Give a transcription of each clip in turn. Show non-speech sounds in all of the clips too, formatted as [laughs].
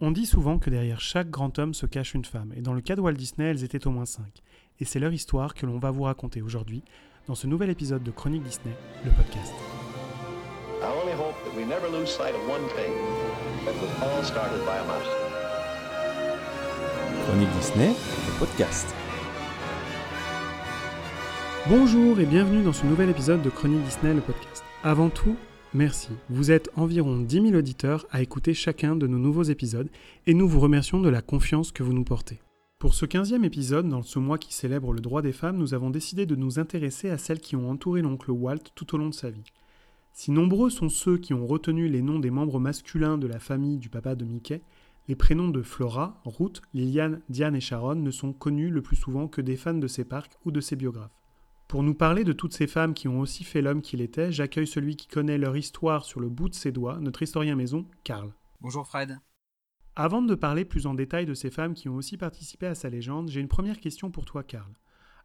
On dit souvent que derrière chaque grand homme se cache une femme, et dans le cas de Walt Disney, elles étaient au moins cinq. Et c'est leur histoire que l'on va vous raconter aujourd'hui dans ce nouvel épisode de Chronique Disney, le podcast. Chronique Disney, le podcast. Bonjour et bienvenue dans ce nouvel épisode de Chronique Disney, le podcast. Avant tout, merci. Vous êtes environ 10 000 auditeurs à écouter chacun de nos nouveaux épisodes et nous vous remercions de la confiance que vous nous portez. Pour ce 15e épisode, dans ce mois qui célèbre le droit des femmes, nous avons décidé de nous intéresser à celles qui ont entouré l'oncle Walt tout au long de sa vie. Si nombreux sont ceux qui ont retenu les noms des membres masculins de la famille du papa de Mickey, les prénoms de Flora, Ruth, Liliane, Diane et Sharon ne sont connus le plus souvent que des fans de ces parcs ou de ses biographes. Pour nous parler de toutes ces femmes qui ont aussi fait l'homme qu'il était, j'accueille celui qui connaît leur histoire sur le bout de ses doigts, notre historien maison, Karl. Bonjour Fred. Avant de parler plus en détail de ces femmes qui ont aussi participé à sa légende, j'ai une première question pour toi, Karl.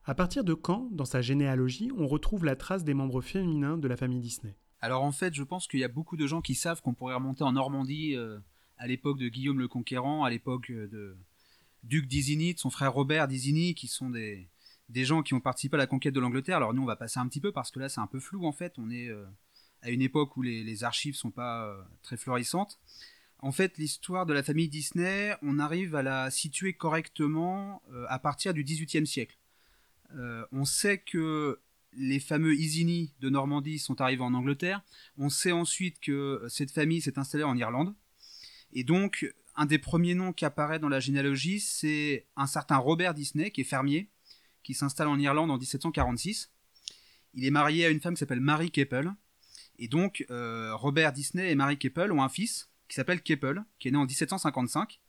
À partir de quand, dans sa généalogie, on retrouve la trace des membres féminins de la famille Disney? Alors en fait, je pense qu'il y a beaucoup de gens qui savent qu'on pourrait remonter en Normandie euh, à l'époque de Guillaume le Conquérant, à l'époque euh, de Duc d'Isigny, de son frère Robert d'Isigny, qui sont des, des gens qui ont participé à la conquête de l'Angleterre. Alors nous, on va passer un petit peu parce que là, c'est un peu flou en fait. On est euh, à une époque où les, les archives sont pas euh, très florissantes. En fait, l'histoire de la famille Disney, on arrive à la situer correctement euh, à partir du XVIIIe siècle. On sait que les fameux Isigny de Normandie sont arrivés en Angleterre. On sait ensuite que cette famille s'est installée en Irlande. Et donc, un des premiers noms qui apparaît dans la généalogie, c'est un certain Robert Disney, qui est fermier, qui s'installe en Irlande en 1746. Il est marié à une femme qui s'appelle Mary Keppel. Et donc, euh, Robert Disney et Mary Keppel ont un fils qui s'appelle Keppel, qui est né en 1755.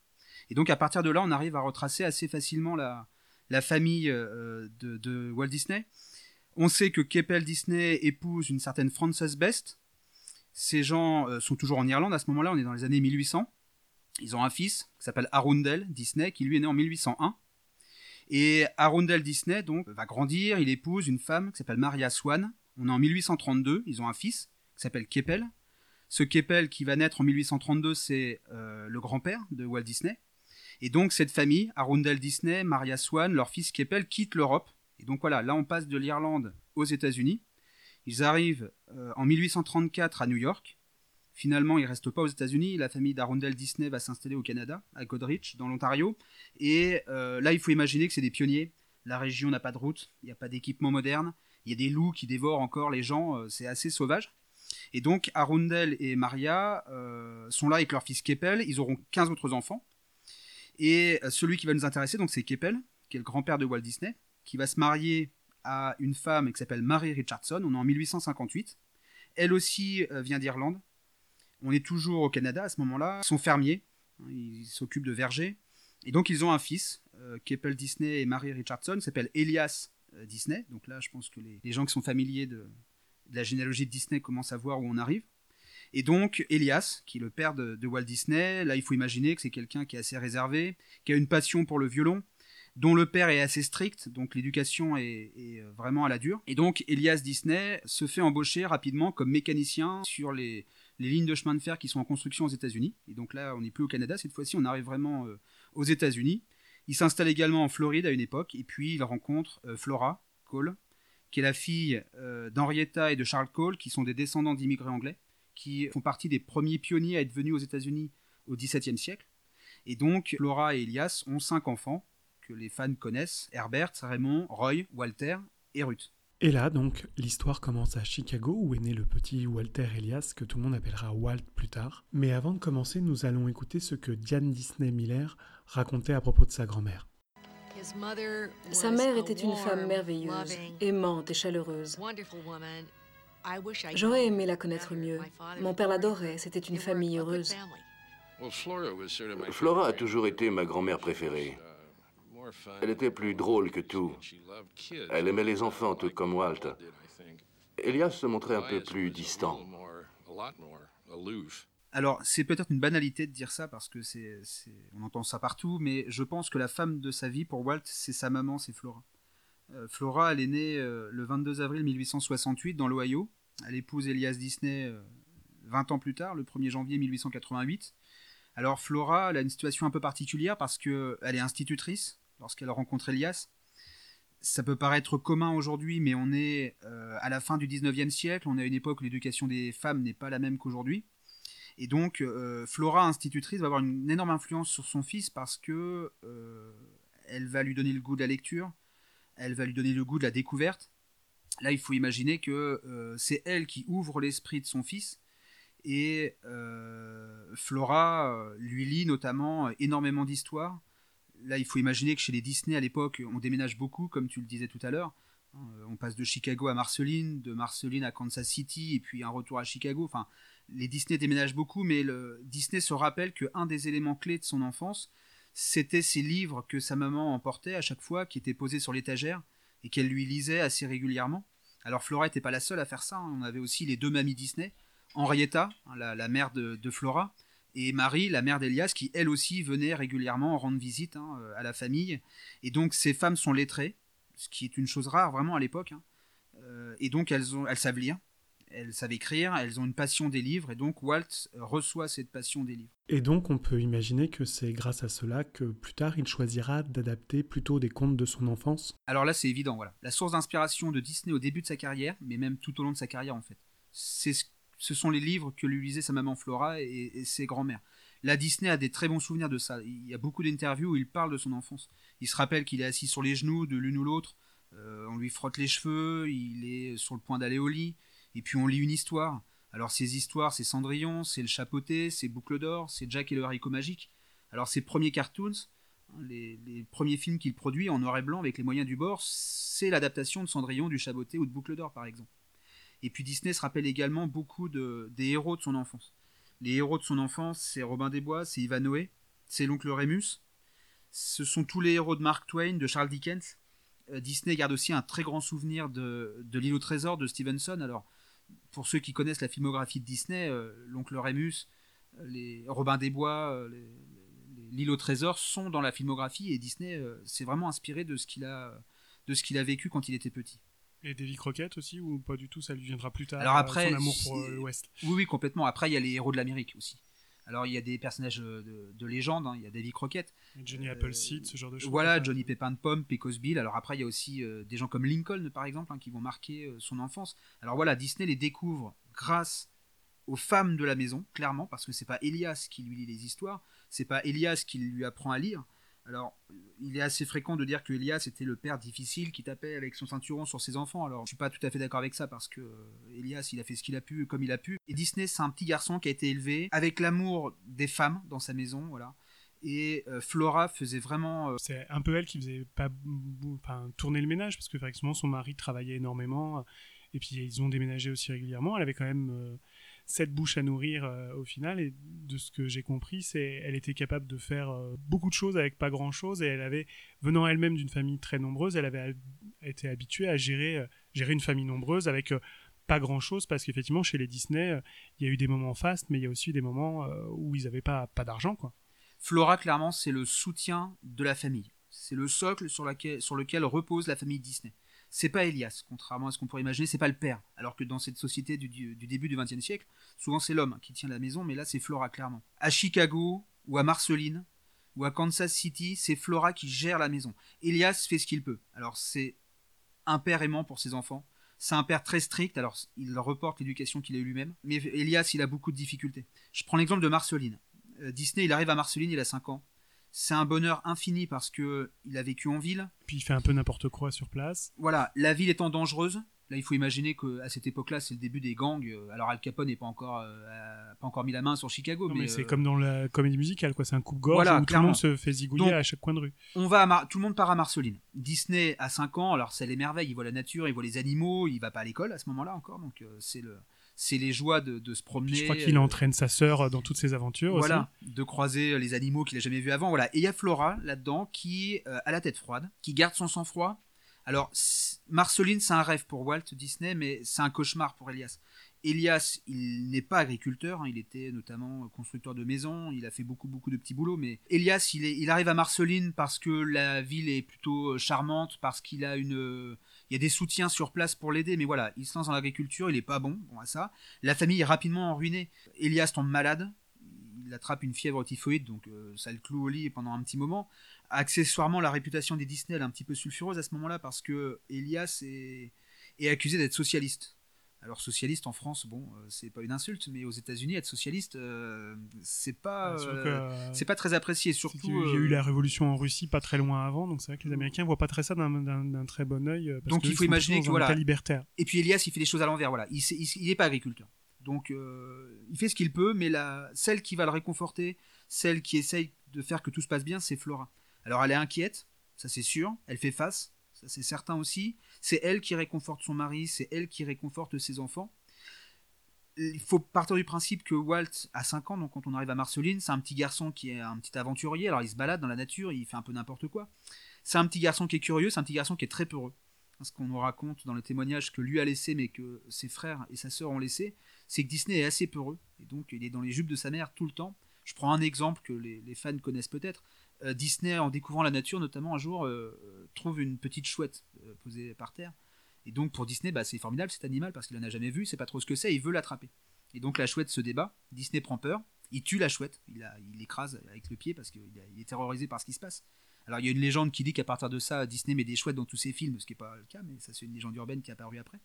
Et donc, à partir de là, on arrive à retracer assez facilement la, famille euh, de, de Walt Disney. On sait que Keppel Disney épouse une certaine Frances Best. Ces gens euh, sont toujours en Irlande à ce moment-là, on est dans les années 1800. Ils ont un fils qui s'appelle Arundel Disney, qui lui est né en 1801. Et Arundel Disney donc va grandir, il épouse une femme qui s'appelle Maria Swan. On est en 1832, ils ont un fils qui s'appelle Keppel. Ce Keppel qui va naître en 1832, c'est euh, le grand-père de Walt Disney. Et donc cette famille, Arundel Disney, Maria Swan, leur fils Keppel quittent l'Europe. Et donc voilà, là on passe de l'Irlande aux États-Unis. Ils arrivent euh, en 1834 à New York. Finalement, ils restent pas aux États-Unis. La famille d'Arundel Disney va s'installer au Canada, à Goderich, dans l'Ontario. Et euh, là, il faut imaginer que c'est des pionniers. La région n'a pas de route, il n'y a pas d'équipement moderne. Il y a des loups qui dévorent encore les gens. euh, c'est assez sauvage. Et donc, Arundel et Maria euh, sont là avec leur fils Keppel. Ils auront 15 autres enfants. Et celui qui va nous intéresser, donc, c'est Keppel, qui est le grand-père de Walt Disney, qui va se marier à une femme qui s'appelle Mary Richardson. On est en 1858. Elle aussi vient d'Irlande. On est toujours au Canada à ce moment-là. Ils sont fermiers. Ils s'occupent de vergers. Et donc, ils ont un fils, euh, Keppel Disney et Mary Richardson, s'appelle Elias euh, Disney. Donc là, je pense que les, gens qui sont familiers de, la généalogie de Disney commencent à voir où on arrive. Et donc, Elias, qui est le père de, de Walt Disney, là, il faut imaginer que c'est quelqu'un qui est assez réservé, qui a une passion pour le violon, dont le père est assez strict, donc l'éducation est, est euh, vraiment à la dure. Et donc, Elias Disney se fait embaucher rapidement comme mécanicien sur les, les lignes de chemin de fer qui sont en construction aux États-Unis. Et donc là, on n'est plus au Canada, cette fois-ci, on arrive vraiment euh, aux États-Unis. Il s'installe également en Floride à une époque, et puis il rencontre euh, Flora Cole, qui est la fille euh, d'Henrietta et de Charles Cole, qui sont des descendants d'immigrés anglais, qui font partie des premiers pionniers à être venus aux États-Unis au XVIIe siècle. Et donc, Flora et Elias ont cinq enfants que les fans connaissent Herbert, Raymond, Roy, Walter et Ruth. Et là, donc, l'histoire commence à Chicago, où est né le petit Walter Elias, que tout le monde appellera Walt plus tard. Mais avant de commencer, nous allons écouter ce que Diane Disney Miller racontait à propos de sa grand-mère. Sa mère était une femme merveilleuse, aimante et chaleureuse. J'aurais aimé la connaître mieux. Mon père l'adorait, c'était une famille heureuse. Flora a toujours été ma grand-mère préférée. Elle était plus drôle que tout. Elle aimait les enfants tout comme Walt. Elias se montrait un peu plus distant. Alors, c'est peut-être une banalité de dire ça parce que c'est, on entend ça partout, mais je pense que la femme de sa vie pour Walt, c'est sa maman, c'est Flora. Euh, Flora, elle est née euh, le 22 avril 1868 dans l'Ohio. Elle épouse Elias Disney euh, 20 ans plus tard, le 1er janvier 1888. Alors Flora, elle a une situation un peu particulière parce qu'elle est institutrice lorsqu'elle rencontre Elias. Ça peut paraître commun aujourd'hui, mais on est euh, à la fin du 19e siècle, on est à une époque où l'éducation des femmes n'est pas la même qu'aujourd'hui. Et donc, euh, Flora, institutrice, va avoir une énorme influence sur son fils parce que euh, elle va lui donner le goût de la lecture, elle va lui donner le goût de la découverte. Là, il faut imaginer que c'est elle qui ouvre l'esprit de son fils. Et Flora lui lit notamment énormément d'histoires. Là, il faut imaginer que chez les Disney à l'époque, on déménage beaucoup, comme tu le disais tout à l'heure. On passe de Chicago à Marceline, de Marceline à Kansas City, et puis un retour à Chicago. Enfin, les Disney déménagent beaucoup, mais le, Disney se rappelle qu'un des éléments clés de son enfance, c'était ces livres que sa maman emportait à chaque fois, qui étaient posés sur l'étagère et qu'elle lui lisait assez régulièrement. Alors Flora n'était pas la seule à faire ça, hein. on avait aussi les deux mamies Disney, Henrietta, hein, la, mère de, Flora, et Marie, la mère d'Elias, qui elle aussi venait régulièrement rendre visite hein, à la famille. Et donc ces femmes sont lettrées, ce qui est une chose rare vraiment à l'époque. Euh, et donc elles, ont, elles savent lire, elles savent écrire, elles ont une passion des livres, et donc Walt reçoit cette passion des livres. Et donc on peut imaginer que c'est grâce à cela que plus tard il choisira d'adapter plutôt des contes de son enfance. Alors là c'est évident, voilà. La source d'inspiration de Disney au début de sa carrière, mais même tout au long de sa carrière en fait, c'est ce sont les livres que lui lisaient sa maman Flora et, ses grands-mères. Là, Disney a des très bons souvenirs de ça. Il y a beaucoup d'interviews où il parle de son enfance. Il se rappelle qu'il est assis sur les genoux de l'une ou l'autre, euh, on lui frotte les cheveux, il est sur le point d'aller au lit, et puis on lit une histoire. Alors ces histoires, c'est Cendrillon, c'est Le Chapeauté, c'est Boucle d'Or, c'est Jack et le haricot magique. Alors ses premiers cartoons, hein, les, premiers films qu'il produit en noir et blanc avec les moyens du bord, c'est l'adaptation de Cendrillon, du Chapeauté ou de Boucle d'Or par exemple. Et puis Disney se rappelle également beaucoup de, des héros de son enfance. Les héros de son enfance, c'est Robin des Bois, c'est Ivanhoe, c'est l'oncle Rémus. Ce sont tous les héros de Mark Twain, de Charles Dickens. Euh, Disney garde aussi un très grand souvenir de, l'île au trésor de Stevenson. Alors, pour ceux qui connaissent la filmographie de Disney, euh, l'oncle Rémus, euh, les Robin des Bois, euh, l'île au trésor sont dans la filmographie et Disney s'est vraiment inspiré de ce qu'il a, de ce qu'il a vécu quand il était petit. Et Davy Crockett aussi, ou pas du tout, ça lui viendra plus tard Alors après, son amour pour l'Ouest. Oui, oui, complètement. Après, il y a les héros de l'Amérique aussi. Alors, il y a des personnages de, légende, hein. il y a Davy Crockett. Johnny Appleseed, ce genre de choses. Voilà, Johnny Pépin de Pomme, Pecos Bill. Alors après, il y a aussi euh, des gens comme Lincoln, par exemple, hein, qui vont marquer euh, son enfance. Alors voilà, Disney les découvre grâce aux femmes de la maison, clairement, parce que c'est pas Elias qui lui lit les histoires, c'est pas Elias qui lui apprend à lire, alors, il est assez fréquent de dire que Elias était le père difficile qui tapait avec son ceinturon sur ses enfants. Alors, je suis pas tout à fait d'accord avec ça parce que euh, Elias, il a fait ce qu'il a pu comme il a pu. Et Disney, c'est un petit garçon qui a été élevé avec l'amour des femmes dans sa maison, voilà. Et euh, Flora faisait vraiment. Euh, c'est un peu elle qui faisait pas, enfin, tourner le ménage parce que effectivement son mari travaillait énormément et puis ils ont déménagé aussi régulièrement. Elle avait quand même cette bouche à nourrir euh, au final. Et de ce que j'ai compris, c'est elle était capable de faire euh, beaucoup de choses avec pas grand chose. Et elle avait, venant elle-même d'une famille très nombreuse, elle avait été habituée à gérer, euh, gérer une famille nombreuse avec pas grand chose parce qu'effectivement chez les Disney il y a eu des moments fastes mais il y a aussi des moments où ils n'avaient pas, d'argent quoi. Flora clairement c'est le soutien de la famille c'est le socle sur lequel repose la famille Disney c'est pas Elias, contrairement à ce qu'on pourrait imaginer, c'est pas le père. Alors que dans cette société du, début du XXe siècle, souvent c'est l'homme qui tient la maison, mais là c'est Flora clairement. À Chicago ou à Marceline ou à Kansas City, c'est Flora qui gère la maison. Elias fait ce qu'il peut. Alors c'est un père aimant pour ses enfants. C'est un père très strict, alors il reporte l'éducation qu'il a eue lui-même. Mais Elias, il a beaucoup de difficultés. Je prends l'exemple de Marceline. Euh, Disney, il arrive à Marceline, il a 5 ans c'est un bonheur infini parce que il a vécu en ville. Puis il fait un peu n'importe quoi sur place. Voilà, la ville étant dangereuse. Là, il faut imaginer qu'à cette époque-là, c'est le début des gangs. Alors Al Capone n'est pas encore, euh, pas encore mis la main sur Chicago, mais, c'est euh, comme dans la comédie musicale, quoi. C'est un coupe-gorge où tout le monde se fait zigouiller à chaque coin de rue. On va à tout le monde part à Marceline. Disney à 5 ans, alors c'est l'émerveille. Il voit la nature, il voit les animaux. Il va pas à l'école à ce moment-là encore, donc euh, c'est le c'est les joies de, se promener. je crois qu'il entraîne sa sœur dans toutes ses aventures. Voilà, de croiser les animaux qu'il a jamais vus avant. Voilà, et il y a Flora là-dedans qui euh, a la tête froide, qui garde son sang-froid. Alors, Marceline, c'est un rêve pour Walt Disney, mais c'est un cauchemar pour Elias. Elias, il n'est pas agriculteur, hein, il était notamment constructeur de maisons, il a fait beaucoup beaucoup de petits boulots, mais Elias, il, est, il arrive à Marceline parce que la ville est plutôt euh, charmante, parce qu'il a une, il y a des soutiens sur place pour l'aider, mais voilà, il se lance dans l'agriculture, il est pas bon, bon à ça. La famille est rapidement ruinée. Elias tombe malade, il attrape une fièvre typhoïde, donc ça le cloue au lit pendant un petit moment. Accessoirement, la réputation des Disney est un petit peu sulfureuse à ce moment-là parce que Elias est accusé d'être socialiste. Alors socialiste en France, bon, euh, c'est pas une insulte, mais aux États-Unis, être socialiste, euh, c'est pas, euh, c'est pas très apprécié. Surtout, il y a eu la révolution en Russie pas très loin avant, donc c'est vrai que les Américains voient pas très ça d'un très bon œil. donc il faut imaginer que voilà, libertaire. Et puis Elias, il fait les choses à l'envers, voilà. Il, il, est pas agriculteur, donc il fait ce qu'il peut, mais la, celle qui va le réconforter, celle qui essaye de faire que tout se passe bien, c'est Flora. Alors elle est inquiète, ça c'est sûr. Elle fait face, c'est certain aussi. C'est elle qui réconforte son mari, c'est elle qui réconforte ses enfants. Il faut partir du principe que Walt a 5 ans, donc quand on arrive à Marceline, c'est un petit garçon qui est un petit aventurier, alors il se balade dans la nature, il fait un peu n'importe quoi. C'est un petit garçon qui est curieux, c'est un petit garçon qui est très peureux. Ce qu'on nous raconte dans le témoignage que lui a laissé, mais que ses frères et sa sœur ont laissé, c'est que Disney est assez peureux, et donc il est dans les jupes de sa mère tout le temps. Je prends un exemple que les fans connaissent peut-être. Euh, Disney, en découvrant la nature, notamment un jour, euh, euh, trouve une petite chouette posée par terre. Et donc pour Disney, bah, c'est formidable cet animal parce qu'il en a jamais vu, c'est pas trop ce que c'est, il veut l'attraper. Et donc la chouette se débat, Disney prend peur, il tue la chouette, il l'écrase avec le pied parce qu'il est terrorisé par ce qui se passe. Alors il y a une légende qui dit qu'à partir de ça, Disney met des chouettes dans tous ses films, ce qui n'est pas le cas, mais ça c'est une légende urbaine qui est apparue après.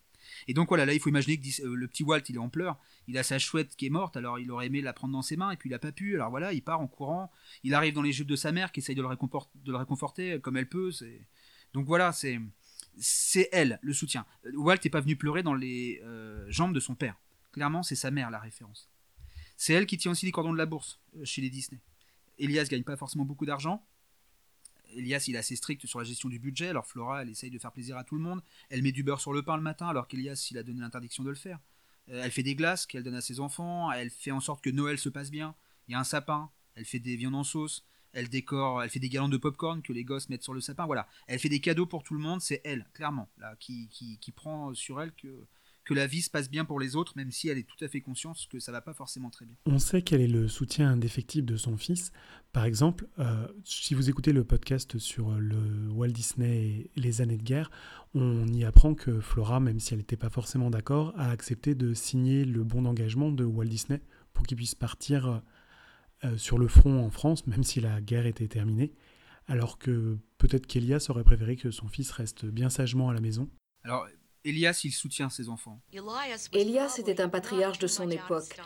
Et donc voilà, là il faut imaginer que euh, le petit Walt il est en pleurs, il a sa chouette qui est morte, alors il aurait aimé la prendre dans ses mains et puis il a pas pu, alors voilà, il part en courant, il arrive dans les jupes de sa mère qui essaye de le, réconforter comme elle peut. Donc voilà, c'est c'est elle le soutien. Walt n'est pas venu pleurer dans les euh, jambes de son père. Clairement, c'est sa mère la référence. C'est elle qui tient aussi les cordons de la bourse euh, chez les Disney. Elias gagne pas forcément beaucoup d'argent, Elias, il est assez strict sur la gestion du budget, alors Flora, elle essaye de faire plaisir à tout le monde. Elle met du beurre sur le pain le matin, alors qu'Elias, il a donné l'interdiction de le faire. Euh, elle fait des glaces qu'elle donne à ses enfants, elle fait en sorte que Noël se passe bien. Il y a un sapin, elle fait des viandes en sauce, elle décore, elle fait des guirlandes de popcorn que les gosses mettent sur le sapin. Voilà, elle fait des cadeaux pour tout le monde, c'est elle, clairement, là, qui, qui prend sur elle que que la vie se passe bien pour les autres, même si elle est tout à fait consciente que ça va pas forcément très bien. On sait quel est le soutien indéfectible de son fils. Par exemple, euh, si vous écoutez le podcast sur le Walt Disney et les années de guerre, on y apprend que Flora, même si elle n'était pas forcément d'accord, a accepté de signer le bon d'engagement de Walt Disney pour qu'il puisse partir euh, sur le front en France, même si la guerre était terminée. Alors que peut-être qu'Elias aurait préféré que son fils reste bien sagement à la maison. Alors, Elias, il soutient ses enfants. Elias était un patriarche de son époque.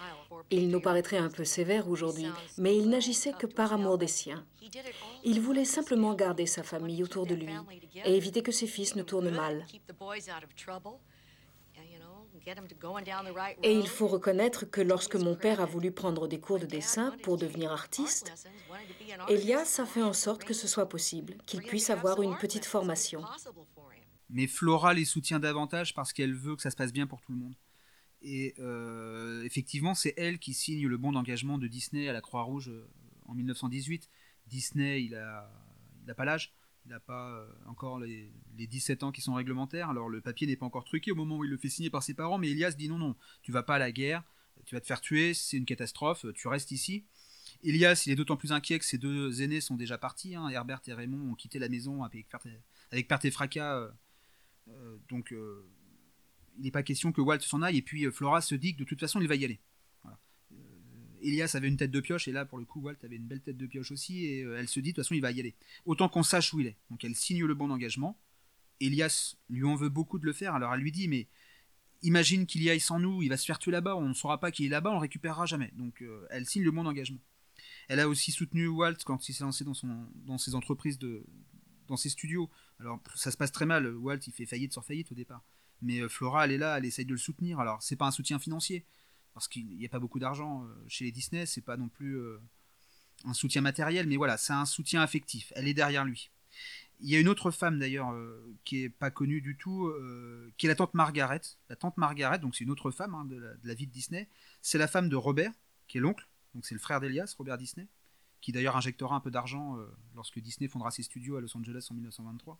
Il nous paraîtrait un peu sévère aujourd'hui, mais il n'agissait que par amour des siens. Il voulait simplement garder sa famille autour de lui et éviter que ses fils ne tournent mal. Et il faut reconnaître que lorsque mon père a voulu prendre des cours de dessin pour devenir artiste, Elias a fait en sorte que ce soit possible, qu'il puisse avoir une petite formation mais Flora les soutient davantage parce qu'elle veut que ça se passe bien pour tout le monde. Et euh, effectivement, c'est elle qui signe le bon d'engagement de Disney à la Croix-Rouge euh, en 1918. Disney, il a, il pas l'âge, il n'a pas euh, encore les, 17 ans qui sont réglementaires, alors le papier n'est pas encore truqué au moment où il le fait signer par ses parents, mais Elias dit non, non, tu vas pas à la guerre, tu vas te faire tuer, c'est une catastrophe, tu restes ici. Elias, il est d'autant plus inquiet que ses deux aînés sont déjà partis, hein. Herbert et Raymond ont quitté la maison avec avec et fracas euh, donc, euh, il n'est pas question que Walt s'en aille. Et puis, euh, Flora se dit que de toute façon, il va y aller. Elias avait une tête de pioche, et là, pour le coup, Walt avait une belle tête de pioche aussi, et elle se dit, de toute façon, il va y aller. Autant qu'on sache où il est. Donc elle signe le bon d'engagement. Elias lui en veut beaucoup de le faire, alors elle lui dit, mais imagine qu'il y aille sans nous, il va se faire tuer là-bas, on ne saura pas qu'il est là-bas, on le récupérera jamais. Donc elle signe le bon d'engagement. Elle a aussi soutenu Walt quand il s'est lancé dans, son, dans ses entreprises de, dans ses studios. Alors ça se passe très mal. Walt il fait faillite sur faillite au départ. Mais euh, Flora elle est là, elle essaye de le soutenir. Alors c'est pas un soutien financier parce qu'il n'y a pas beaucoup d'argent euh, chez les Disney. C'est pas non plus euh, un soutien matériel, mais voilà, c'est un soutien affectif. Elle est derrière lui. Il y a une autre femme d'ailleurs qui est pas connue du tout, qui est la tante Margaret. La tante Margaret, donc c'est une autre femme hein, de, la, de, la, vie de Disney. C'est la femme de Robert, qui est l'oncle. Donc c'est le frère d'Elias, Robert Disney qui d'ailleurs injectera un peu d'argent euh, lorsque Disney fondera ses studios à Los Angeles en 1923.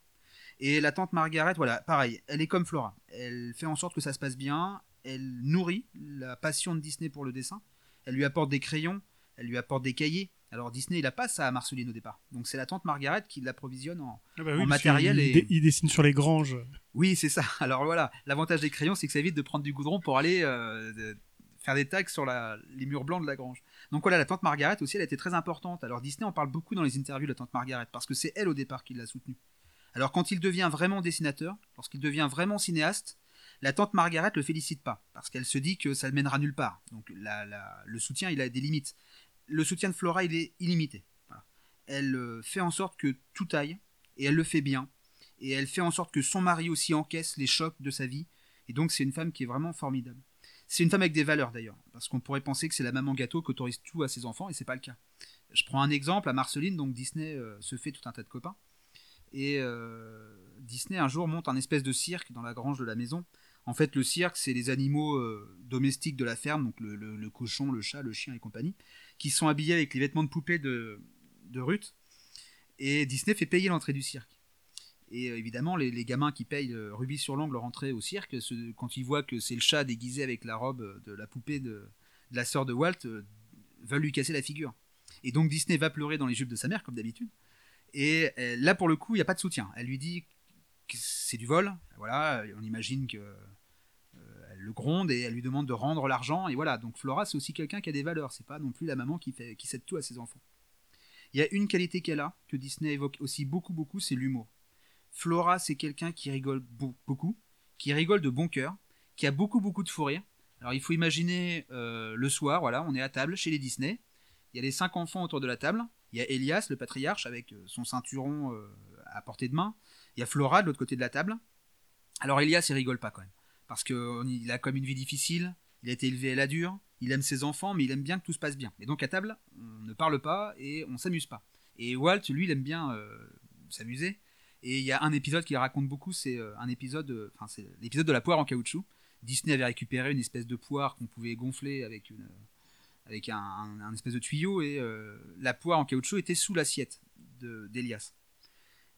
Et la tante Margaret, voilà, pareil, elle est comme Flora. Elle fait en sorte que ça se passe bien, elle nourrit la passion de Disney pour le dessin, elle lui apporte des crayons, elle lui apporte des cahiers. Alors Disney, il a pas ça à Marceline au départ. Donc c'est la tante Margaret qui l'approvisionne en, ah bah matériel. Et... Il, dessine sur les granges. Oui, c'est ça. [laughs] Alors voilà, l'avantage des crayons, c'est que ça évite de prendre du goudron pour aller euh, faire des tags sur les murs blancs de la grange. Donc voilà, la tante Margaret aussi, elle a été très importante. Alors Disney en parle beaucoup dans les interviews de la tante Margaret, parce que c'est elle au départ qui l'a soutenue. Alors quand il devient vraiment dessinateur, lorsqu'il devient vraiment cinéaste, la tante Margaret le félicite pas, parce qu'elle se dit que ça ne mènera nulle part. Donc le soutien, il a des limites. Le soutien de Flora, il est illimité. Elle euh, fait en sorte que tout aille, et elle le fait bien. Et elle fait en sorte que son mari aussi encaisse les chocs de sa vie. Et donc c'est une femme qui est vraiment formidable. C'est une femme avec des valeurs d'ailleurs, parce qu'on pourrait penser que c'est la maman gâteau qui autorise tout à ses enfants, et c'est pas le cas. Je prends un exemple à Marceline, donc Disney euh, se fait tout un tas de copains. Et euh, Disney un jour monte un espèce de cirque dans la grange de la maison. En fait, le cirque, c'est les animaux euh, domestiques de la ferme, donc le, cochon, le chat, le chien et compagnie, qui sont habillés avec les vêtements de poupée de, de Ruth. Et Disney fait payer l'entrée du cirque. Et euh, évidemment, les, gamins qui payent rubis sur l'ongle leur au cirque, quand ils voient que c'est le chat déguisé avec la robe de la poupée de, la sœur de Walt, veulent lui casser la figure. Et donc Disney va pleurer dans les jupes de sa mère, comme d'habitude. Et euh, là, pour le coup, il n'y a pas de soutien. Elle lui dit que c'est du vol. Voilà, on imagine que euh, elle le gronde et elle lui demande de rendre l'argent. Et voilà, donc Flora, c'est aussi quelqu'un qui a des valeurs. C'est pas non plus la maman qui, fait, qui cède tout à ses enfants. Il y a une qualité qu'elle a, que Disney évoque aussi beaucoup, beaucoup, c'est l'humour. Flora, c'est quelqu'un qui rigole beaucoup, qui rigole de bon cœur, qui a beaucoup, beaucoup de fou rire. Alors il faut imaginer euh, le soir, voilà, on est à table chez les Disney. Il y a les cinq enfants autour de la table. Il y a Elias, le patriarche, avec euh, son ceinturon euh, à portée de main. Il y a Flora de l'autre côté de la table. Alors Elias, il rigole pas quand même. Parce qu'il a comme une vie difficile, il a été élevé à la dure, il aime ses enfants, mais il aime bien que tout se passe bien. Et donc à table, on ne parle pas et on s'amuse pas. Et Walt, lui, il aime bien s'amuser. Et il y a un épisode qu'il raconte beaucoup, c'est un épisode, enfin c'est l'épisode de la poire en caoutchouc. Disney avait récupéré une espèce de poire qu'on pouvait gonfler avec une, un, espèce de tuyau et euh, la poire en caoutchouc était sous l'assiette d'Elias.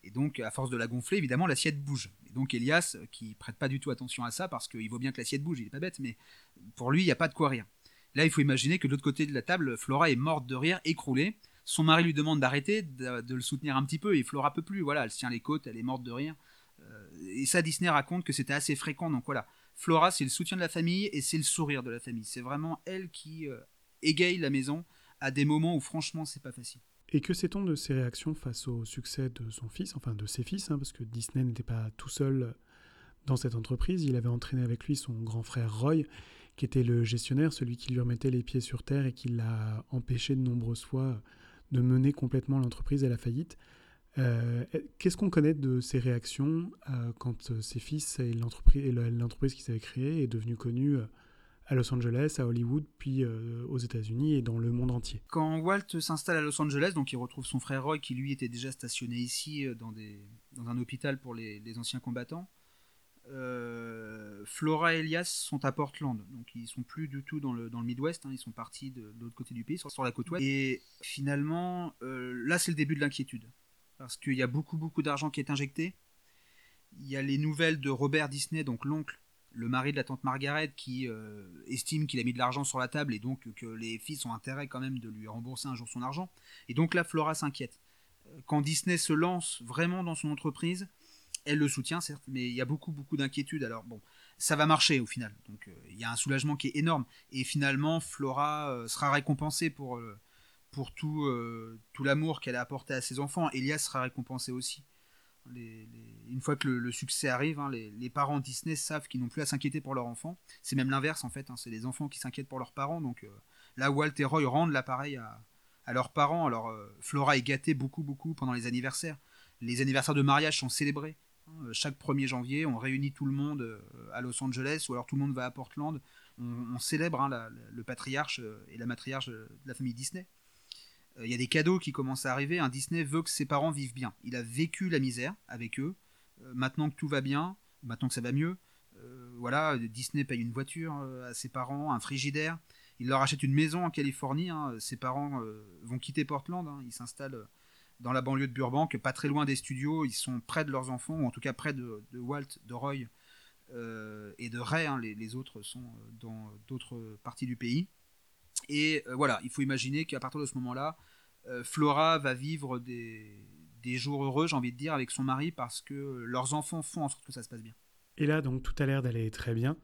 Et donc, à force de la gonfler, évidemment, l'assiette bouge. Et donc, Elias, qui prête pas du tout attention à ça, parce qu'il vaut bien que l'assiette bouge, il est pas bête, mais pour lui, il n'y a pas de quoi rire. Là, il faut imaginer que de l'autre côté de la table, Flora est morte de rire, écroulée. Son mari lui demande d'arrêter, de, le soutenir un petit peu, et Flora peut plus. Voilà, elle se tient les côtes, elle est morte de rire. Euh, et ça, Disney raconte que c'était assez fréquent. Donc voilà, Flora, c'est le soutien de la famille et c'est le sourire de la famille. C'est vraiment elle qui euh, égaye la maison à des moments où franchement c'est pas facile. Et que sait-on de ses réactions face au succès de son fils, enfin de ses fils, hein, parce que Disney n'était pas tout seul dans cette entreprise, il avait entraîné avec lui son grand frère Roy, qui était le gestionnaire, celui qui lui remettait les pieds sur terre et qui l'a empêché de nombreuses fois de mener complètement l'entreprise à la faillite. Euh, qu'est-ce qu'on connaît de ses réactions euh, quand ses fils et l'entreprise qu'ils avaient créée est devenue connue euh, à Los Angeles, à Hollywood, puis euh, aux États-Unis et dans le monde entier? Quand Walt s'installe à Los Angeles, donc il retrouve son frère Roy qui lui était déjà stationné ici euh, dans un hôpital pour les, anciens combattants. Euh, Flora et Elias sont à Portland, donc ils sont plus du tout dans le, dans le Midwest, hein. ils sont partis de, l'autre côté du pays, sur, la côte ouest. Et finalement, là c'est le début de l'inquiétude, parce qu'il y a beaucoup beaucoup d'argent qui est injecté. Il y a les nouvelles de Robert Disney, donc l'oncle, le mari de la tante Margaret qui euh, estime qu'il a mis de l'argent sur la table et donc que les fils ont intérêt quand même de lui rembourser un jour son argent. Et donc là, Flora s'inquiète. Euh, quand Disney se lance vraiment dans son entreprise, elle le soutient certes, mais il y a beaucoup beaucoup d'inquiétudes. Alors bon, ça va marcher au final. Donc euh, il y a un soulagement qui est énorme. Et finalement, Flora sera récompensée pour, pour tout, tout l'amour qu'elle a apporté à ses enfants. Elias sera récompensé aussi une fois que le, succès arrive, hein, les, parents Disney savent qu'ils n'ont plus à s'inquiéter pour leur enfant. C'est même l'inverse en fait, hein, c'est les enfants qui s'inquiètent pour leurs parents. Donc euh, là, Walt et Roy rendent l'appareil à, leurs parents. Alors euh, Flora est gâtée beaucoup, beaucoup pendant les anniversaires. Les anniversaires de mariage sont célébrés. Hein. chaque 1er janvier, on réunit tout le monde euh, à Los Angeles ou alors tout le monde va à Portland. On, célèbre le patriarche et la matriarche de la famille Disney. Euh, il y a des cadeaux qui commencent à arriver. Un Disney veut que ses parents vivent bien. Il a vécu la misère avec eux. Euh, maintenant que tout va bien, maintenant que ça va mieux, euh, voilà, Disney paye une voiture à ses parents, un frigidaire. Il leur achète une maison en Californie. Hein. Ses parents vont quitter Portland. Hein. Ils s'installent dans la banlieue de Burbank, pas très loin des studios. Ils sont près de leurs enfants, ou en tout cas près de, Walt, de Roy et de Ray. Hein. les, autres sont dans d'autres parties du pays. Et euh, voilà, il faut imaginer qu'à partir de ce moment-là, euh, Flora va vivre des, jours heureux, j'ai envie de dire, avec son mari parce que leurs enfants font en sorte que ça se passe bien. Et là, donc, tout a l'air d'aller très bien.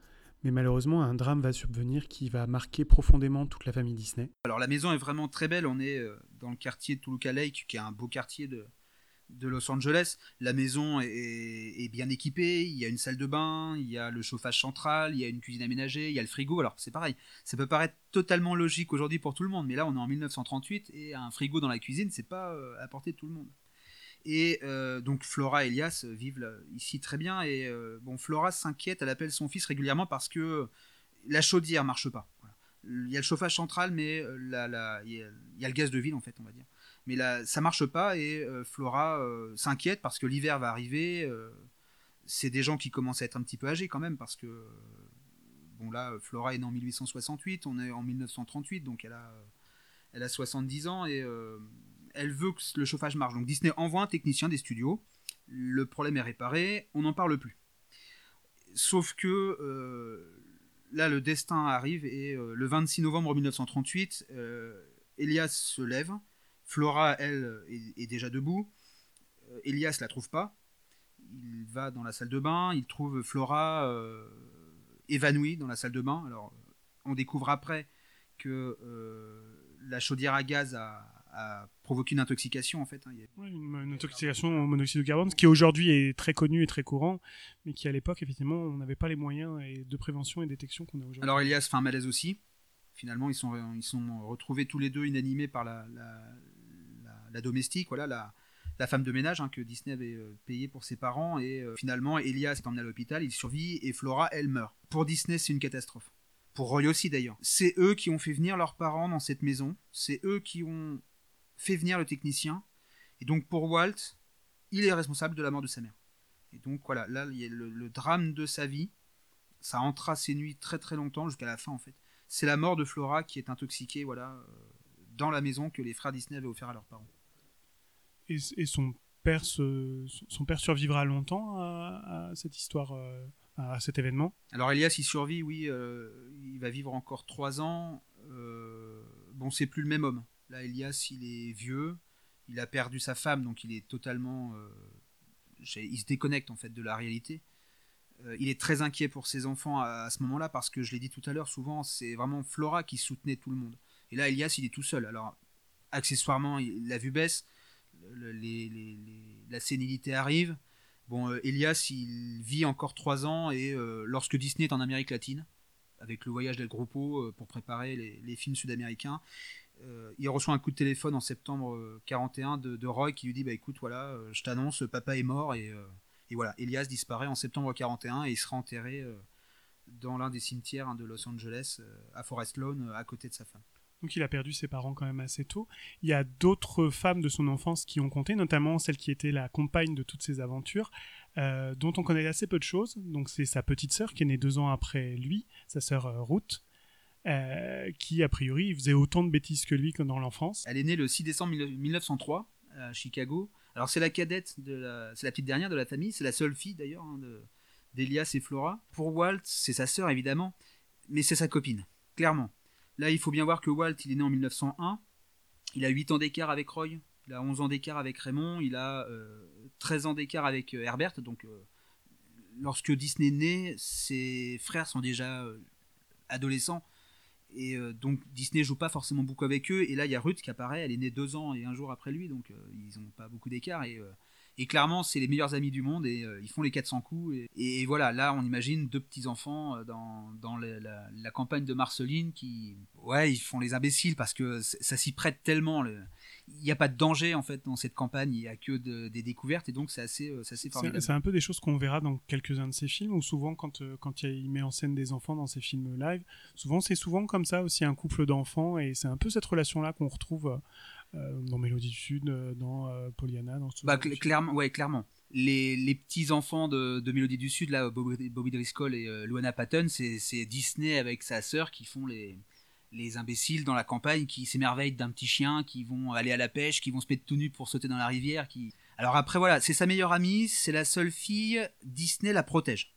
Mais malheureusement, un drame va subvenir qui va marquer profondément toute la famille Disney. Alors la maison est vraiment très belle, on est euh, dans le quartier de Toluca Lake, qui est un beau quartier de, de Los Angeles. La maison est, bien équipée, il y a une salle de bain, il y a le chauffage central, il y a une cuisine aménagée, il y a le frigo. Alors c'est pareil, ça peut paraître totalement logique aujourd'hui pour tout le monde, mais là on est en 1938 et un frigo dans la cuisine, c'est pas euh, à portée de tout le monde. Et euh, donc Flora et Elias vivent ici très bien. Et euh, bon, Flora s'inquiète, elle appelle son fils régulièrement parce que la chaudière marche pas. Il y a le chauffage central, mais il, y a, le gaz de ville en fait, on va dire mais là ça marche pas et euh, Flora euh, s'inquiète parce que l'hiver va arriver. Euh, c'est des gens qui commencent à être un petit peu âgés quand même parce que bon là Flora est née en 1868, on est en 1938 donc elle a elle a 70 ans et elle veut que le chauffage marche. Donc Disney envoie un technicien des studios. Le problème est réparé, on n'en parle plus. Sauf que là le destin arrive et le 26 novembre 1938, Elias se lève Flora, elle, est, déjà debout. Euh, Elias la trouve pas. Il va dans la salle de bain, il trouve Flora euh, évanouie dans la salle de bain. Alors, on découvre après que euh, la chaudière à gaz a, provoqué une intoxication en fait. Hein. une, intoxication au monoxyde de carbone, ce qui aujourd'hui est très connu et très courant, mais qui à l'époque effectivement on n'avait pas les moyens de prévention et détection qu'on a aujourd'hui. Alors Elias fait un malaise aussi. Finalement ils sont, ils sont retrouvés tous les deux inanimés par la, la domestique, voilà, la, la femme de ménage hein, que Disney avait euh, payé pour ses parents. Et euh, finalement, Elias est emmené à l'hôpital, il survit, et Flora, elle meurt. Pour Disney, c'est une catastrophe. Pour Roy aussi d'ailleurs. C'est eux qui ont fait venir leurs parents dans cette maison. C'est eux qui ont fait venir le technicien. Et donc pour Walt, il est responsable de la mort de sa mère. Et donc voilà, là, il y a le, drame de sa vie. Ça entra ses nuits très très longtemps, jusqu'à la fin en fait. C'est la mort de Flora qui est intoxiquée, voilà, euh, dans la maison que les frères Disney avaient offert à leurs parents et, son père son père survivra longtemps à, cette histoire, euh, à cet événement? Alors Elias, il survit, oui, euh, il va vivre encore trois ans. Euh, bon, c'est plus le même homme. Là, Elias, il est vieux, il a perdu sa femme, donc il est totalement, il se déconnecte en fait de la réalité. il est très inquiet pour ses enfants à, ce moment-là parce que je l'ai dit tout à l'heure, souvent c'est vraiment Flora qui soutenait tout le monde. Et là, Elias, il est tout seul. Alors, accessoirement, la vue baisse la sénilité arrive. Bon, euh, Elias, il vit encore trois ans et euh, lorsque Disney est en Amérique latine, avec le voyage d'El Grupo euh, pour préparer les, films sud-américains, il reçoit un coup de téléphone en septembre 41 de, Roy qui lui dit bah écoute voilà, je t'annonce, papa est mort et, et, voilà, Elias disparaît en septembre 41 et il sera enterré dans l'un des cimetières hein, de Los Angeles à Forest Lawn à côté de sa femme. Donc il a perdu ses parents quand même assez tôt. Il y a d'autres femmes de son enfance qui ont compté, notamment celle qui était la compagne de toutes ses aventures, euh, dont on connaît assez peu de choses. Donc c'est sa petite sœur qui est née deux ans après lui, sa sœur euh, Ruth. Euh, qui a priori faisait autant de bêtises que lui que dans l'enfance. Elle est née le 6 décembre 1903 à Chicago. Alors c'est la cadette, c'est la petite dernière de la famille, c'est la seule fille d'ailleurs hein, d'Elias et Flora. Pour Walt, c'est sa sœur évidemment, mais c'est sa copine, clairement. Là, il faut bien voir que Walt, il est né en 1901. Il a 8 ans d'écart avec Roy. Il a 11 ans d'écart avec Raymond. Il a 13 euh, ans d'écart avec euh, Herbert. Donc, euh, lorsque Disney né, ses frères sont déjà adolescents. Et donc, Disney joue pas forcément beaucoup avec eux. Et là, il y a Ruth qui apparaît. Elle est née deux ans et un jour après lui. Donc, ils n'ont pas beaucoup d'écart. Et et clairement, c'est les meilleurs amis du monde et euh, ils font les 400 coups. Et, voilà, là, on imagine deux petits-enfants euh, dans, la, campagne de Marceline qui, ouais, ils font les imbéciles parce que ça s'y prête tellement. Il n'y a pas de danger en fait dans cette campagne, il n'y a que des découvertes et donc c'est assez, euh, assez formidable. C'est un peu des choses qu'on verra dans quelques-uns de ses films ou souvent quand, quand il met en scène des enfants dans ses films live, souvent c'est souvent comme ça aussi un couple d'enfants et c'est un peu cette relation-là qu'on retrouve euh, dans Mélodie du Sud, euh, dans euh, Pollyanna, dans bah, clairement, ouais, clairement. Les, les petits enfants de, de, Mélodie du Sud, là, Bobby, Bobby Driscoll et euh, Luana Patton, c'est Disney avec sa sœur qui font les, les imbéciles dans la campagne, qui s'émerveillent d'un petit chien, qui vont aller à la pêche, qui vont se mettre tout nus pour sauter dans la rivière. Qui... Alors après, voilà, c'est sa meilleure amie, c'est la seule fille, Disney la protège.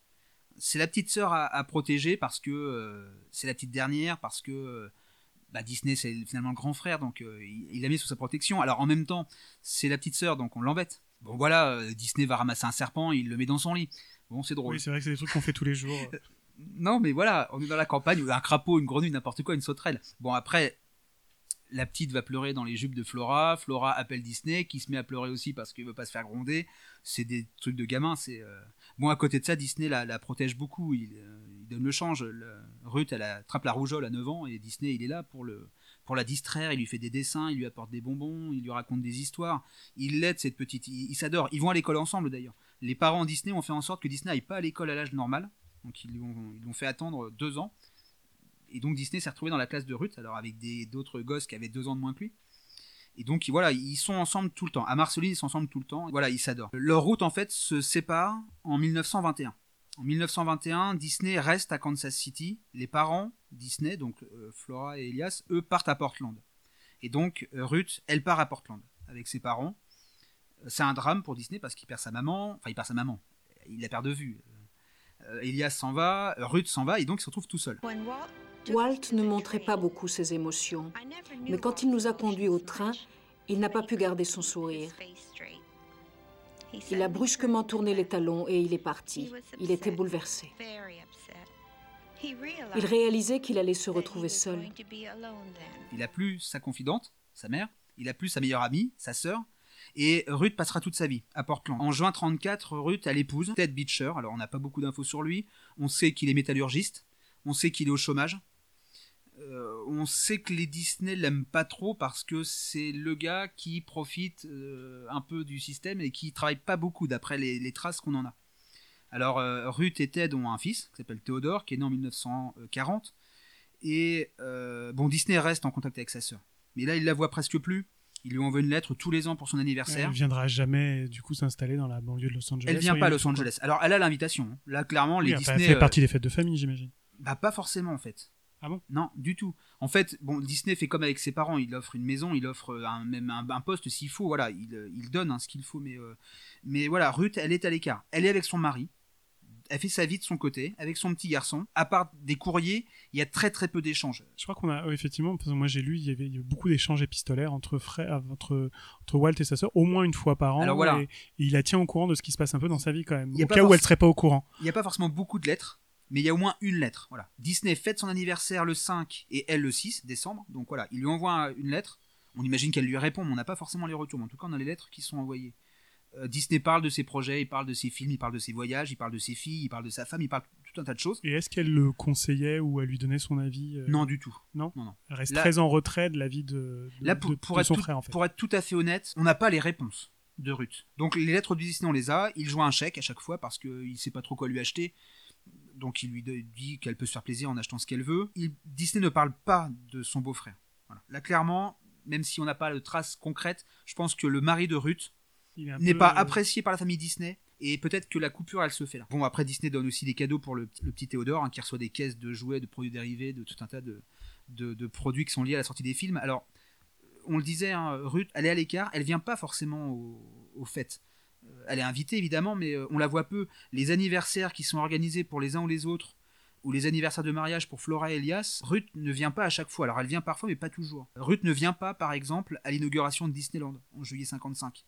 C'est la petite sœur à, à, protéger parce que c'est la petite dernière, parce que bah, Disney c'est finalement le grand frère, donc euh, il, l'a mis sous sa protection. Alors en même temps, c'est la petite sœur, donc on l'embête. Bon voilà, euh, Disney va ramasser un serpent, il le met dans son lit. Bon, c'est drôle. Oui, c'est vrai que c'est des trucs qu'on fait tous les jours. [laughs] Non, mais voilà, on est dans la campagne, un crapaud, une grenouille, n'importe quoi, une sauterelle. Bon, après, la petite va pleurer dans les jupes de Flora. Flora appelle Disney, qui se met à pleurer aussi parce qu'il veut pas se faire gronder. C'est des trucs de gamin. C'est euh, bon. À côté de ça, Disney la, protège beaucoup. Il, euh, donne le change. Ruth, elle attrape la rougeole à 9 ans et Disney, il est là pour le pour la distraire. Il lui fait des dessins, il lui apporte des bonbons, il lui raconte des histoires. Il l'aide cette petite. Ils s'adorent. Ils vont à l'école ensemble d'ailleurs. Les parents Disney ont fait en sorte que Disney n'aille pas à l'école à l'âge normal. Donc ils l'ont fait attendre deux ans et donc Disney s'est retrouvé dans la classe de Ruth, alors avec d'autres gosses qui avaient deux ans de moins que lui. Et donc voilà, ils sont ensemble tout le temps. À Marceline, ils sont ensemble tout le temps. Voilà, ils s'adorent. Leur route en fait se sépare en 1921. En 1921, Disney reste à Kansas City. Les parents Disney, donc euh, Flora et Elias, eux partent à Portland. Et donc euh, Ruth, elle part à Portland avec ses parents. C'est un drame pour Disney parce qu'il perd sa maman. Enfin, il perd sa maman. Il la perd de vue. Euh, Elias s'en va, Ruth s'en va, et donc il se retrouve tout seul. Walt ne montrait pas beaucoup ses émotions, mais quand il nous a conduits au train, il n'a pas pu garder son sourire. Il a brusquement tourné les talons et il est parti. Il était bouleversé. Il réalisait qu'il allait se retrouver seul. Il a plus sa confidente, sa mère, il a plus sa meilleure amie, sa sœur, et Ruth passera toute sa vie à Portland. En juin 34, Ruth a l'épouse, Ted Beecher. Alors on n'a pas beaucoup d'infos sur lui. On sait qu'il est métallurgiste. On sait qu'il est au chômage. Euh, on sait que les Disney l'aiment pas trop parce que c'est le gars qui profite euh, un peu du système et qui travaille pas beaucoup d'après les, traces qu'on en a. Alors euh, Ruth et Ted ont un fils qui s'appelle Théodore qui est né en 1940 et bon Disney reste en contact avec sa sœur. Mais là il la voit presque plus. Il lui envoie une lettre tous les ans pour son anniversaire. Elle viendra jamais du coup s'installer dans la banlieue de Los Angeles. Elle vient pas à Los Angeles. Alors elle a l'invitation. Là clairement les Disney. Elle fait partie des fêtes de famille j'imagine. Bah pas forcément en fait. Ah bon? Non, du tout. En fait, bon, Disney fait comme avec ses parents, il offre une maison, il offre un, même un, poste s'il faut, voilà, il, euh, donne hein, ce qu'il faut, mais, euh, mais voilà, Ruth, elle est à l'écart. Elle est avec son mari, elle fait sa vie de son côté, avec son petit garçon. À part des courriers, il y a très très peu d'échanges. Je crois qu'on a, effectivement, parce que moi j'ai lu, il y avait, beaucoup d'échanges épistolaires entre, entre, entre Walt et sa sœur, au moins une fois par an. Alors voilà. Et, il la tient au courant de ce qui se passe un peu dans sa vie quand même, au cas où elle serait pas au courant. Il n'y a pas forcément beaucoup de lettres mais il y a au moins une lettre. Voilà. Disney fête son anniversaire le 5 et elle le 6 décembre. Donc voilà, il lui envoie une lettre. On imagine qu'elle lui répond, mais on n'a pas forcément les retours. Mais en tout cas, on a les lettres qui sont envoyées. Euh, Disney parle de ses projets, il parle de ses films, il parle de ses voyages, il parle de ses filles, il parle de sa femme, il parle de tout un tas de choses. Et est-ce qu'elle le conseillait ou elle lui donnait son avis euh, Non, du tout. Non, non, non. Elle reste très en retrait de la vie de, Là, pour, être son tout, frère, en fait. Pour être tout à fait honnête, on n'a pas les réponses de Ruth. Donc les lettres de Disney, on les a. Il joue un chèque à chaque fois parce qu'il ne sait pas trop quoi lui acheter donc il lui dit qu'elle peut se faire plaisir en achetant ce qu'elle veut. Disney ne parle pas de son beau-frère. Là, clairement, même si on n'a pas de traces concrètes, je pense que le mari de Ruth n'est pas apprécié par la famille Disney. Et peut-être que la coupure, elle se fait là. Bon, après, Disney donne aussi des cadeaux pour le, petit Théodore, hein, qui reçoit des caisses de jouets, de produits dérivés, de tout un tas de, de, produits qui sont liés à la sortie des films. Alors, on le disait, hein, Ruth, elle est à l'écart, elle vient pas forcément au, au fait elle est invitée évidemment, mais euh, on la voit peu. Les anniversaires qui sont organisés pour les uns ou les autres, ou les anniversaires de mariage pour Flora et Elias, Ruth ne vient pas à chaque fois. Alors elle vient parfois, mais pas toujours. Ruth ne vient pas, par exemple, à l'inauguration de Disneyland en juillet 55.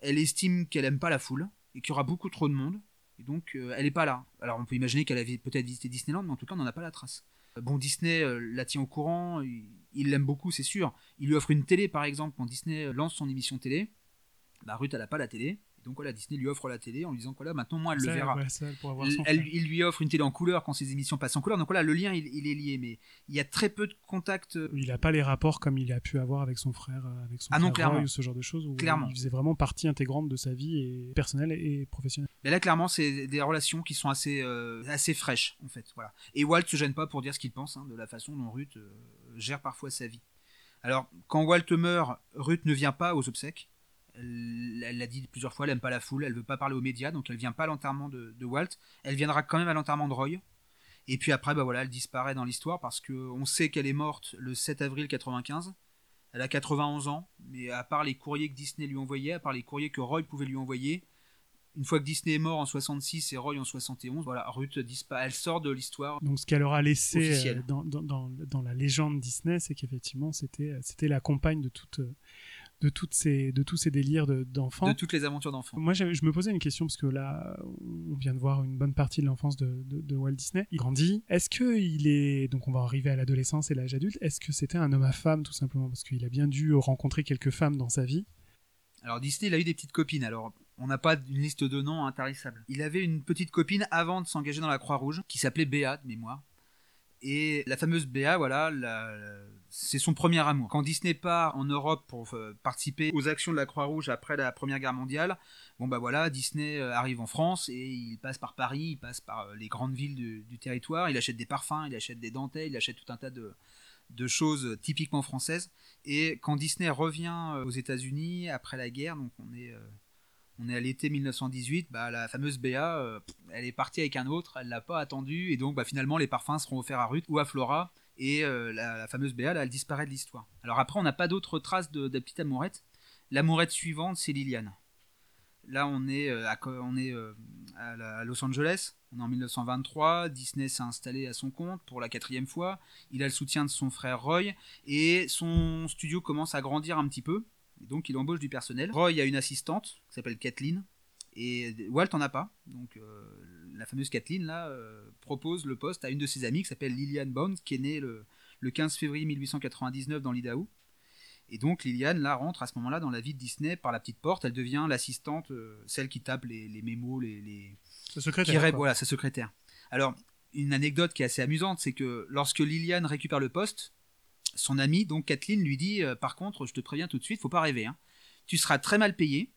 Elle estime qu'elle aime pas la foule et qu'il y aura beaucoup trop de monde, et donc euh, elle n'est pas là. Alors on peut imaginer qu'elle avait peut-être visité Disneyland, mais en tout cas on n'en a pas la trace. Bon, Disney euh, la tient au courant, il l'aime beaucoup, c'est sûr. Il lui offre une télé, par exemple, quand Disney lance son émission télé. Bah, Ruth, elle n'a pas la télé. Donc voilà, Disney lui offre la télé en lui disant voilà, maintenant moi elle le verra. il lui offre une télé en couleur quand ses émissions passent en couleur. Donc voilà, le lien il, est lié, mais il y a très peu de contacts. Euh, il n'a pas les rapports comme il a pu avoir avec son frère, euh, avec son ah non, ou ce genre de choses. Où clairement. Il faisait vraiment partie intégrante de sa vie et personnelle et professionnelle. Mais là, clairement, c'est des relations qui sont assez, euh, assez fraîches en fait. Voilà. Et Walt se gêne pas pour dire ce qu'il pense hein, de la façon dont Ruth gère parfois sa vie. Alors, quand Walt meurt, Ruth ne vient pas aux obsèques elle l'a dit plusieurs fois, elle aime pas la foule, elle veut pas parler aux médias, donc elle vient pas à l'enterrement de, Walt. Elle viendra quand même à l'enterrement de Roy. Et puis après, bah voilà, elle disparaît dans l'histoire parce qu'on sait qu'elle est morte le 7 avril 95. Elle a 91 ans, mais à part les courriers que Disney lui envoyait, à part les courriers que Roy pouvait lui envoyer, une fois que Disney est mort en 66 et Roy en 71, voilà, Ruth disparaît, elle sort de l'histoire. Donc ce qu'elle aura laissé euh, dans, dans, dans, la légende Disney, c'est qu'effectivement c'était c'était la compagne de toute de toutes ces de tous ces délires d'enfants. De, toutes les aventures d'enfants. Moi, je me posais une question parce que là, on vient de voir une bonne partie de l'enfance de, de, Walt Disney. Il grandit. Est-ce que il est donc on va arriver à l'adolescence et l'âge adulte. Est-ce que c'était un homme à femme tout simplement parce qu'il a bien dû rencontrer quelques femmes dans sa vie? Alors Disney, il a eu des petites copines. Alors on n'a pas une liste de noms intarissables. Il avait une petite copine avant de s'engager dans la Croix-Rouge qui s'appelait Béa de mémoire. Et la fameuse Béa, voilà, c'est son premier amour. Quand Disney part en Europe pour euh, participer aux actions de la Croix-Rouge après la Première Guerre mondiale, bon bah voilà, Disney euh, arrive en France et il passe par Paris, il passe par euh, les grandes villes du, territoire, il achète des parfums, il achète des dentelles, il achète tout un tas de, de choses typiquement françaises. Et quand Disney revient aux États-Unis après la guerre, donc on est on est à l'été 1918, bah, la fameuse Béa, euh, elle est partie avec un autre, elle l'a pas attendu, et donc bah, finalement les parfums seront offerts à Ruth ou à Flora, et euh, la, fameuse Béa, là, elle disparaît de l'histoire. Alors après, on n'a pas d'autres traces de, de petite amourette. L'amourette suivante, c'est Liliane. Là, on est, euh, à, on est à, Los Angeles, on est en 1923, Disney s'est installé à son compte pour la quatrième fois, il a le soutien de son frère Roy, et son studio commence à grandir un petit peu donc il embauche du personnel. Roy a une assistante qui s'appelle Kathleen. Et Walt en a pas. Donc euh, la fameuse Kathleen là euh, propose le poste à une de ses amies qui s'appelle Lillian Bond, qui est née le, 15 février 1899 dans l'Idaho. Et donc Lillian là rentre à ce moment-là dans la vie de Disney par la petite porte. Elle devient l'assistante, euh, celle qui tape les, les mémos, les, les... Sa secrétaire. voilà, sa secrétaire. Alors une anecdote qui est assez amusante, c'est que lorsque Lillian récupère le poste, son amie, donc Kathleen, lui dit euh, Par contre, je te préviens tout de suite, faut pas rêver. Hein. Tu seras très mal payé.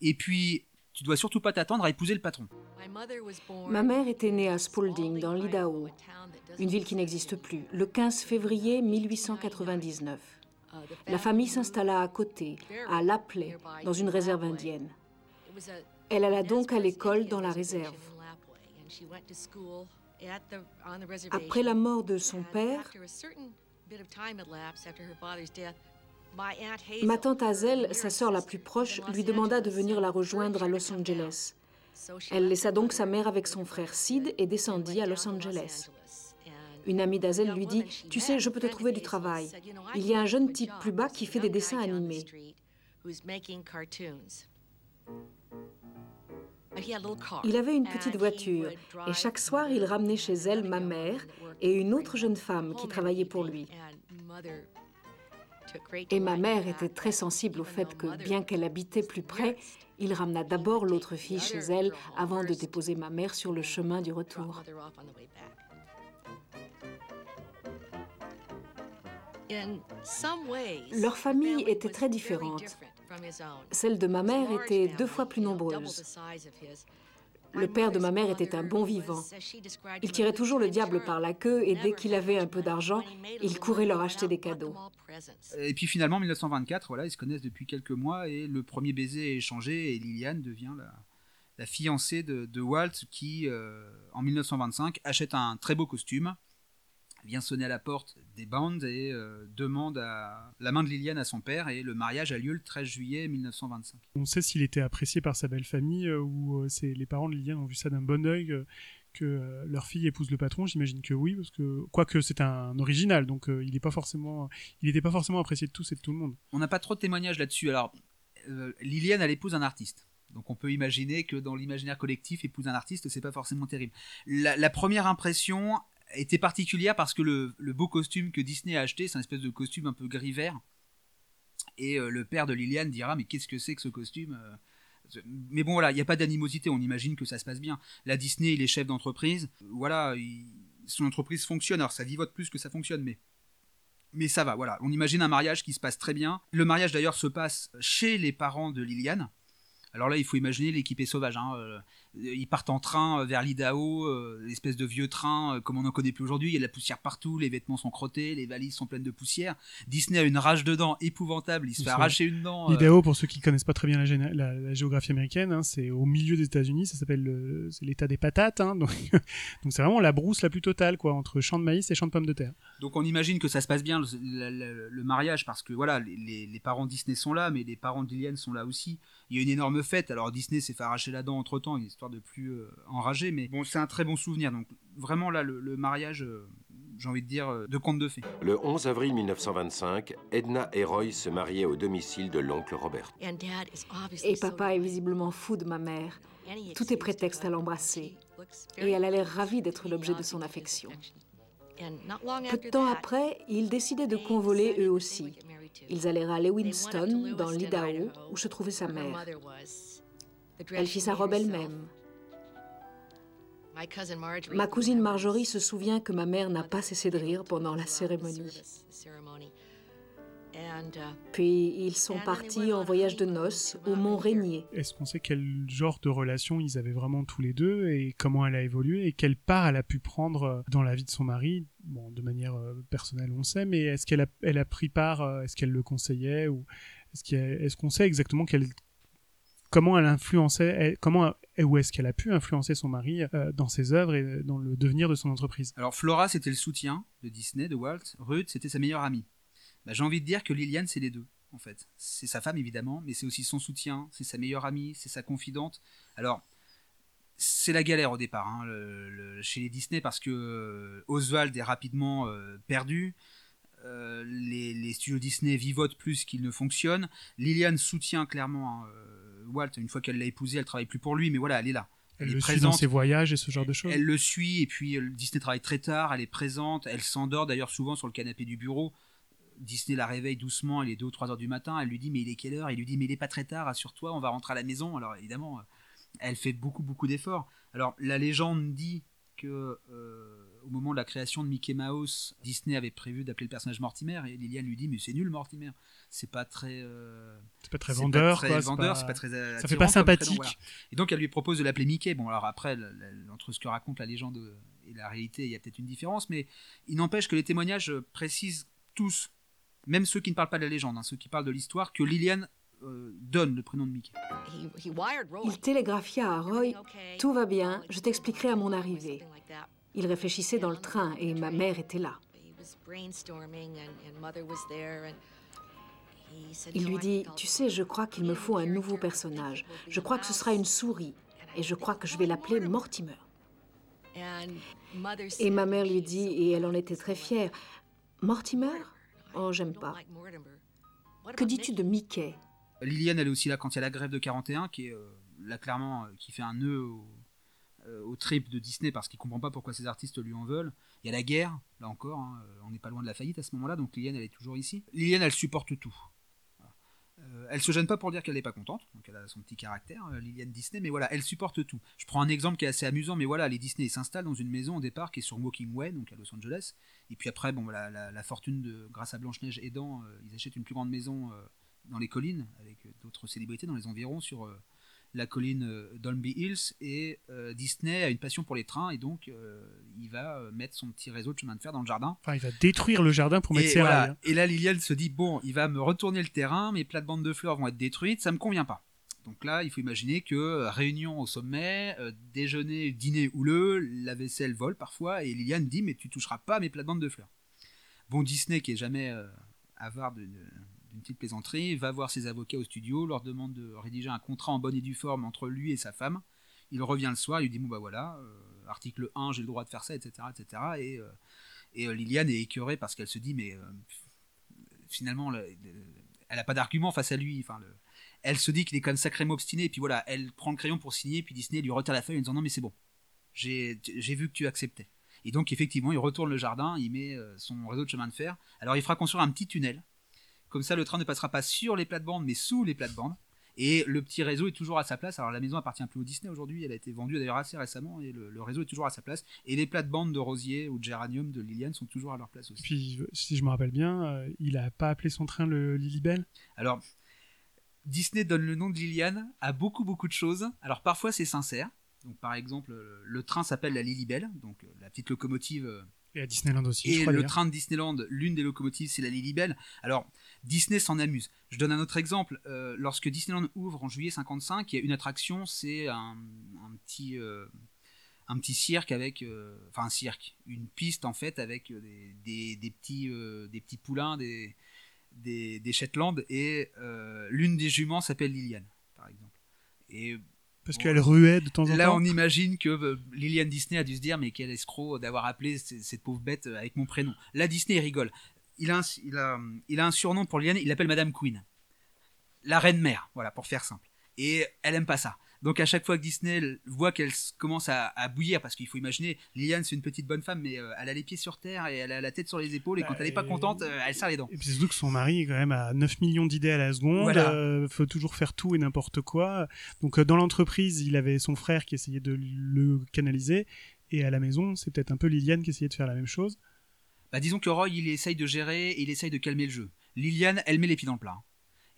Et puis, tu dois surtout pas t'attendre à épouser le patron. Ma mère était née à Spalding, dans l'Idaho, une ville qui n'existe plus, le 15 février 1899. La famille s'installa à côté, à Lapley, dans une réserve indienne. Elle alla donc à l'école dans la réserve. Après la mort de son père, Ma tante Hazel, sa sœur la plus proche, lui demanda de venir la rejoindre à Los Angeles. Elle laissa donc sa mère avec son frère Sid et descendit à Los Angeles. Une amie d'Hazel lui dit Tu sais, je peux te trouver du travail. Il y a un jeune type plus bas qui fait des dessins animés. Il avait une petite voiture et chaque soir il ramenait chez elle ma mère et une autre jeune femme qui travaillait pour lui. Et ma mère était très sensible au fait que, bien qu'elle habitait plus près, il ramena d'abord l'autre fille chez elle avant de déposer ma mère sur le chemin du retour. Leur famille était très différente. Celle de ma mère était deux fois plus nombreuse. Le père de ma mère était un bon vivant. Il tirait toujours le diable par la queue et dès qu'il avait un peu d'argent, il courait leur acheter des cadeaux. Et puis finalement, en 1924, voilà, ils se connaissent depuis quelques mois et le premier baiser est échangé et Liliane devient la, fiancée de, Walt qui, euh, en 1925, achète un très beau costume vient sonner à la porte des bandes et euh, demande la main de Liliane à son père et le mariage a lieu le 13 juillet 1925. On sait s'il était apprécié par sa belle famille euh, ou euh, les parents de Liliane ont vu ça d'un bon oeil que leur fille épouse le patron. J'imagine que oui parce que quoique c'est un original donc il n'est pas forcément il n'était pas forcément apprécié de tous et de tout le monde. On n'a pas trop de témoignages là-dessus. Alors Liliane elle épouse un artiste. Donc on peut imaginer que dans l'imaginaire collectif, épouser un artiste, c'est pas forcément terrible. la, première impression, était particulière parce que le, beau costume que Disney a acheté, c'est un espèce de costume un peu gris-vert. Et euh, le père de Liliane dira Mais qu'est-ce que c'est que ce costume euh Mais bon, voilà, il n'y a pas d'animosité, on imagine que ça se passe bien. La Disney, il est chef d'entreprise. Voilà, son entreprise fonctionne. Alors ça vivote plus que ça fonctionne, mais. Mais ça va, voilà. On imagine un mariage qui se passe très bien. Le mariage d'ailleurs se passe chez les parents de Liliane. Alors là, il faut imaginer l'équipe est sauvage. Hein. Euh, ils partent en train euh, vers l'Idaho, euh, espèce de vieux train comme on n'en connaît plus aujourd'hui. Il y a de la poussière partout, les vêtements sont crottés, les valises sont pleines de poussière. Disney a une rage de dents épouvantable, il se fait arracher une dent. L'Idaho, pour ceux qui connaissent pas très bien la, géographie américaine, hein, c'est au milieu des États-Unis, ça s'appelle l'État des patates. Hein, [laughs] donc c'est vraiment la brousse la plus totale, quoi, entre champ de maïs et champ de pommes de terre. Donc on imagine que ça se passe bien le, mariage parce que voilà, les, les, parents Disney sont là, mais les parents de Liliane sont là aussi. Il y a une énorme fête. Alors Disney s'est fait arracher la dent entre temps, une histoire de plus enragé, mais bon, c'est un très bon souvenir. Donc vraiment là, le, mariage, euh, j'ai envie de dire, de contes de fées. Le 11 avril 1925, Edna et Roy se mariaient au domicile de l'oncle Robert. Et papa est visiblement fou de ma mère. Tout est prétexte à l'embrasser. Et elle a l'air ravie d'être l'objet de son affection. Peu de temps après, ils décidaient de convoler eux aussi. Ils allèrent à Lewiston, dans l'Idaho, où se trouvait sa mère. Elle fit sa robe elle-même. Ma cousine Marjorie se souvient que ma mère n'a pas cessé de rire pendant la cérémonie. Puis ils sont partis en voyage de noces au Mont Rainier. Est-ce qu'on sait quel genre de relation ils avaient vraiment tous les deux et comment elle a évolué et quelle part elle a pu prendre euh, dans la vie de son mari? Bon, de manière euh, personnelle, on sait, mais est-ce qu'elle a, elle a pris part euh, Est-ce qu'elle le conseillait ou est-ce qu'on sait exactement comment elle influençait, comment où est-ce qu'elle a pu influencer son mari dans ses œuvres et dans le devenir de son entreprise? Alors Flora, c'était le soutien de Disney, de Walt. Ruth, c'était sa meilleure amie. Bah, j'ai envie de dire que Liliane, c'est les deux, en fait. C'est sa femme, évidemment, mais c'est aussi son soutien, c'est sa meilleure amie, c'est sa confidente. Alors, c'est la galère au départ hein, chez les Disney parce que euh, Oswald est rapidement euh, perdu. Euh, les, studios Disney vivotent plus qu'ils ne fonctionnent. Liliane soutient clairement hein, Walt. Une fois qu'elle l'a épousé, elle travaille plus pour lui, mais voilà, elle est là. Elle, le suit dans ses voyages et ce genre de choses. Elle le suit et puis Disney travaille très tard. Elle est présente. Elle s'endort d'ailleurs souvent sur le canapé du bureau. Disney la réveille doucement, il est 2 ou 3 heures du matin, elle lui dit mais il est quelle heure? Il lui dit mais il est pas très tard, assure-toi, on va rentrer à la maison. Alors évidemment, euh, elle fait beaucoup beaucoup d'efforts. Alors la légende dit que euh, au moment de la création de Mickey Mouse, Disney avait prévu d'appeler le personnage Mortimer et Liliane lui dit mais c'est nul Mortimer, c'est pas très euh, c'est pas très vendeur, pas vendeur, c'est pas... très ça fait pas sympathique. Et donc elle lui propose de l'appeler Mickey. Bon alors après entre ce que raconte la légende et la réalité, il y a peut-être une différence, mais il n'empêche que les témoignages précisent tous même ceux qui ne parlent pas de la légende, hein, ceux qui parlent de l'histoire, que Liliane euh, donne le prénom de Mickey. Il télégraphia à Roy Tout va bien, je t'expliquerai à mon arrivée. Il réfléchissait dans le train et ma mère était là. Il lui dit Tu sais, je crois qu'il me faut un nouveau personnage. Je crois que ce sera une souris. Et je crois que je vais l'appeler Mortimer. Et ma mère lui dit, et elle en était très fière Mortimer Oh, j'aime pas. Que dis-tu de Mickey? Liliane, elle est aussi là quand il y a la grève de 41, qui est euh, là clairement, euh, qui fait un nœud euh, au, trip de Disney parce qu'il comprend pas pourquoi ces artistes lui en veulent. Il y a la guerre, là encore, hein, on n'est pas loin de la faillite à ce moment-là, donc Liliane, elle est toujours ici. Liliane, elle supporte tout. Euh, elle se gêne pas pour dire qu'elle n'est pas contente, donc elle a son petit caractère, euh, Liliane Disney, mais voilà, elle supporte tout. Je prends un exemple qui est assez amusant, mais voilà, les Disney s'installent dans une maison au départ qui est sur Walking Way, donc à Los Angeles, et puis après, bon, la, fortune de, grâce à Blanche-Neige aidant, euh, ils achètent une plus grande maison dans les collines, avec d'autres célébrités dans les environs, sur la colline euh, Dolby Hills et euh, Disney a une passion pour les trains et donc euh, il va mettre son petit réseau de chemin de fer dans le jardin. Enfin, il va détruire le jardin pour mettre ses rails. Hein. Et là, Liliane se dit bon, il va me retourner le terrain, mes plates-bandes de fleurs vont être détruites, ça me convient pas. Donc là, il faut imaginer que réunion au sommet, déjeuner, dîner houleux, la vaisselle vole parfois, et Liliane dit mais tu toucheras pas mes plates-bandes de fleurs. Bon, Disney qui est jamais avare de, d'une petite plaisanterie, va voir ses avocats au studio, leur demande de rédiger un contrat en bonne et due forme entre lui et sa femme. Il revient le soir, il lui dit bon bah voilà, euh, article 1, j'ai le droit de faire ça, etc. etc. Et, euh, et euh, Liliane est écœurée parce qu'elle se dit mais finalement elle n'a pas d'argument face à lui. Enfin, elle se dit qu'il est quand même sacrément obstiné, et puis voilà, elle prend le crayon pour signer, puis Disney lui retire la feuille en disant non mais c'est bon, j'ai vu que tu acceptais. Et donc effectivement, il retourne le jardin, il met son réseau de chemin de fer. Alors il fera construire un petit tunnel comme ça, le train ne passera pas sur les plates-bandes, mais sous les plates-bandes. Et le petit réseau est toujours à sa place. Alors la maison appartient plus au Disney aujourd'hui, elle a été vendue d'ailleurs assez récemment et le, réseau est toujours à sa place. Et les plates-bandes de Rosier ou de Géranium de Liliane sont toujours à leur place aussi. Puis si je me rappelle bien, euh, il a pas appelé son train le Lilibel Alors Disney donne le nom de Liliane à beaucoup beaucoup de choses. Alors parfois c'est sincère. Donc par exemple le train s'appelle la Lilibel, donc la petite locomotive. Euh, et à Disneyland aussi. Et le train de Disneyland, l'une des locomotives, c'est la Lilibel. Alors, Disney s'en amuse. Je donne un autre exemple. Euh, lorsque Disneyland ouvre en juillet 55, il y a une attraction, c'est un, petit euh, un petit cirque avec, euh, enfin un cirque, une piste en fait avec des, petits des petits poulains, des des, Shetland et l'une des juments s'appelle Liliane, par exemple. Et Parce qu'elle ruait de temps en Là, temps. on imagine que Liliane Disney a dû se dire mais quel escroc d'avoir appelé cette pauvre bête avec mon prénom. Là, Disney rigole. Il a, un, il, a, il a un surnom pour Liliane, il l'appelle Madame Queen. La reine mère, voilà, pour faire simple. Et elle aime pas ça. Donc à chaque fois que Disney voit qu'elle commence à, à bouillir, parce qu'il faut imaginer, Liliane c'est une petite bonne femme, mais euh, elle a les pieds sur terre et elle a la tête sur les épaules, et quand Bah, elle est pas contente, euh, elle serre les dents. Et puis c'est surtout que son mari est quand même à 9 millions d'idées à la seconde, Voilà. euh, faut toujours faire tout et n'importe quoi. Donc dans l'entreprise, il avait son frère qui essayait de le canaliser, et à la maison, c'est peut-être un peu Liliane qui essayait de faire la même chose. Bah, disons que Roy, il essaye de gérer et il essaye de calmer le jeu. Liliane, elle met les pieds dans le plat.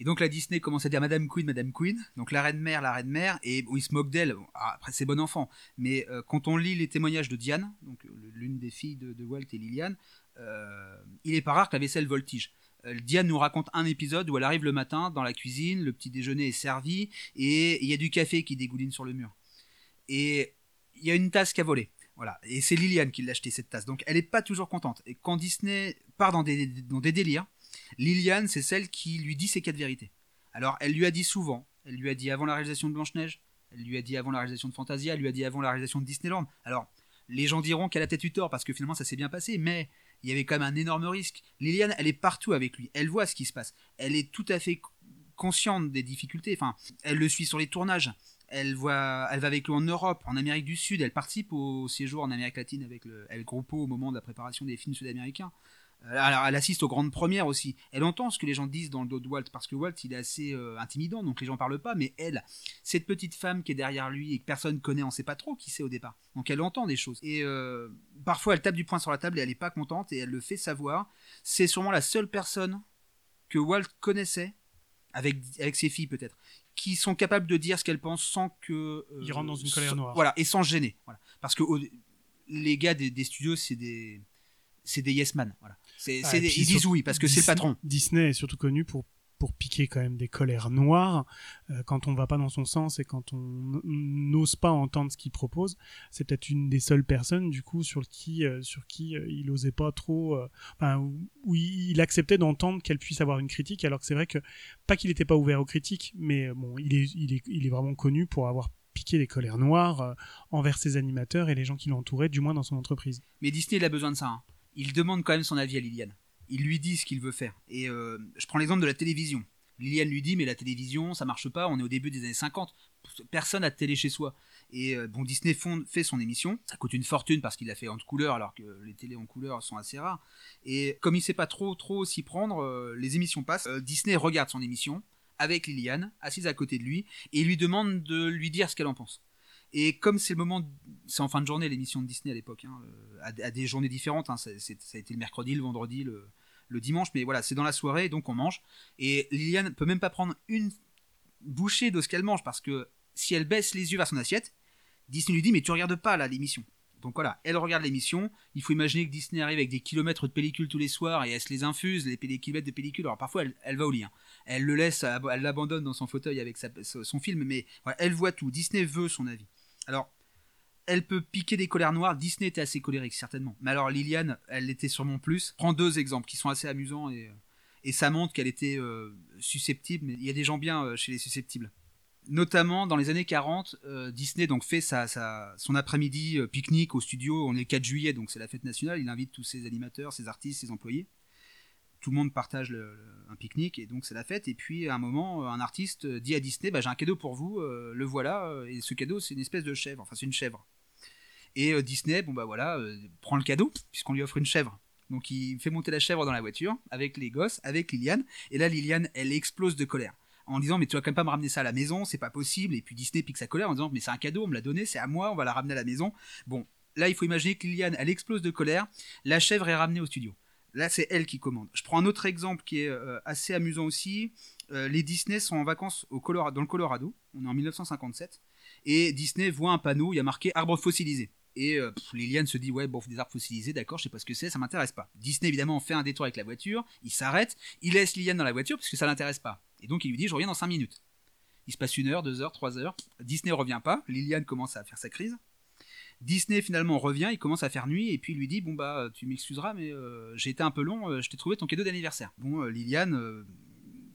Et donc la Disney commence à dire Madame Queen, Madame Queen, donc la reine mère, la reine mère, et bon, il se moque d'elle. Ah, Après, c'est bon enfant. Mais euh, quand on lit les témoignages de Diane, donc l'une des filles de, de Walt et Liliane, euh, il est pas rare que la vaisselle voltige. Euh, Diane nous raconte un épisode où elle arrive le matin dans la cuisine, le petit déjeuner est servi, et il y a du café qui dégouline sur le mur. Et il y a une tasse qui a volé. Voilà. Et c'est Liliane qui l'a acheté cette tasse. Donc elle n'est pas toujours contente. Et quand Disney part dans des, dans des délires, Liliane, c'est celle qui lui dit ses quatre vérités. Alors elle lui a dit souvent. Elle lui a dit avant la réalisation de Blanche-Neige. Elle lui a dit avant la réalisation de Fantasia. Elle lui a dit avant la réalisation de Disneyland. Alors les gens diront qu'elle a peut-être eu tort parce que finalement ça s'est bien passé. Mais il y avait quand même un énorme risque. Liliane, elle est partout avec lui. Elle voit ce qui se passe. Elle est tout à fait consciente des difficultés. Enfin, elle le suit sur les tournages. Elle, voit, elle va avec lui en Europe, en Amérique du Sud. Elle participe au séjour en Amérique latine avec le El Grupo au moment de la préparation des films sud-américains. Euh, Alors, elle assiste aux grandes premières aussi. Elle entend ce que les gens disent dans le dos de Walt, parce que Walt, il est assez euh, intimidant, donc les gens parlent pas. Mais elle, cette petite femme qui est derrière lui et que personne connaît, on sait pas trop qui c'est au départ. Donc elle entend des choses. Et euh, parfois, elle tape du poing sur la table et elle est pas contente et elle le fait savoir. C'est sûrement la seule personne que Walt connaissait, avec, avec ses filles peut-être, qui sont capables de dire ce qu'elles pensent sans que. euh, Il rentre dans une colère sans- noire. Voilà, et sans gêner. Voilà. Parce que les gars des, des studios, c'est des. C'est des yes man. Voilà. Ah, des- ils disent oui parce que c'est le Disney- patron. Disney est surtout connu pour pour piquer quand même des colères noires euh, quand on va pas dans son sens et quand on n'ose pas entendre ce qu'il propose c'est peut-être une des seules personnes du coup sur qui euh, sur qui euh, il osait pas trop enfin où, il acceptait d'entendre qu'elle puisse avoir une critique alors que c'est vrai que pas qu'il était pas ouvert aux critiques mais bon il est il est il est vraiment connu pour avoir piqué des colères noires envers ses animateurs et les gens qui l'entouraient du moins dans son entreprise Mais Disney, il a besoin de ça. hein. Il demande quand même son avis à Liliane. Il lui dit ce qu'il veut faire. Et euh, je prends l'exemple de la télévision. Liliane lui dit, mais la télévision, ça marche pas, on est au début des années 50. Personne n'a de télé chez soi. Et euh, bon, Disney fait son émission. Ça coûte une fortune parce qu'il l'a fait en couleur, alors que les télés en couleur sont assez rares. Et comme il sait pas trop trop s'y prendre, euh, les émissions passent. Disney regarde son émission avec Liliane, assise à côté de lui, et lui demande de lui dire ce qu'elle en pense. Et comme c'est le moment, c'est en fin de journée l'émission de Disney à l'époque, hein, à, des journées différentes, hein, ça a été le mercredi, le vendredi, le, le dimanche, mais voilà, c'est dans la soirée, donc on mange. Et Liliane peut même pas prendre une bouchée de ce qu'elle mange, parce que si elle baisse les yeux vers son assiette, Disney lui dit, mais tu regardes pas là l'émission. Donc voilà, elle regarde l'émission. Il faut imaginer que Disney arrive avec des kilomètres de pellicules tous les soirs et elle se les infuse, les, les kilomètres de pellicules. Alors parfois, elle, va au lit. hein. Elle le laisse, elle l'abandonne dans son fauteuil avec sa- son film, mais elle voit tout. Disney veut son avis. Alors, elle peut piquer des colères noires. Disney était assez colérique, certainement. Mais alors, Liliane, elle l'était sûrement plus. Prends deux exemples qui sont assez amusants et, euh, et ça montre qu'elle était euh, susceptible. Mais il y a des gens bien euh, chez les susceptibles. Notamment dans les années 40, euh, Disney donc fait sa, son après-midi pique-nique au studio. On est le 4 juillet, donc c'est la fête nationale. Il invite tous ses animateurs, ses artistes, ses employés. Tout le monde partage un pique-nique et donc c'est la fête. Et puis à un moment, un artiste dit à Disney bah, J'ai un cadeau pour vous, euh, le voilà. euh, Et ce cadeau, c'est une espèce de chèvre. Enfin, c'est une chèvre. Et euh, Disney, bon bah voilà, euh, prend le cadeau, puisqu'on lui offre une chèvre. Donc il fait monter la chèvre dans la voiture, avec les gosses, avec Liliane. Et là, Liliane, elle explose de colère. En disant, mais tu vas quand même pas me ramener ça à la maison, c'est pas possible. Et puis Disney pique sa colère en disant, mais c'est un cadeau, on me l'a donné, c'est à moi, on va la ramener à la maison. Bon, là, il faut imaginer que Liliane, elle explose de colère. La chèvre est ramenée au studio. Là, c'est elle qui commande. Je prends un autre exemple qui est euh, assez amusant aussi. Euh, les Disney sont en vacances au Colorado, dans le Colorado. On est en 1957. Et Disney voit un panneau il y a marqué arbre fossilisé. Et euh, Liliane se dit ouais bon des arbres fossilisés d'accord je sais pas ce que c'est ça m'intéresse pas. Disney évidemment fait un détour avec la voiture, il s'arrête, il laisse Liliane dans la voiture parce que ça l'intéresse pas. Et donc il lui dit je reviens dans 5 minutes. Il se passe une heure, deux heures, trois heures. Disney revient pas, Liliane commence à faire sa crise. Disney finalement revient, il commence à faire nuit et puis il lui dit bon bah tu m'excuseras mais euh, j'ai été un peu long, euh, je t'ai trouvé ton cadeau d'anniversaire. Bon euh, Liliane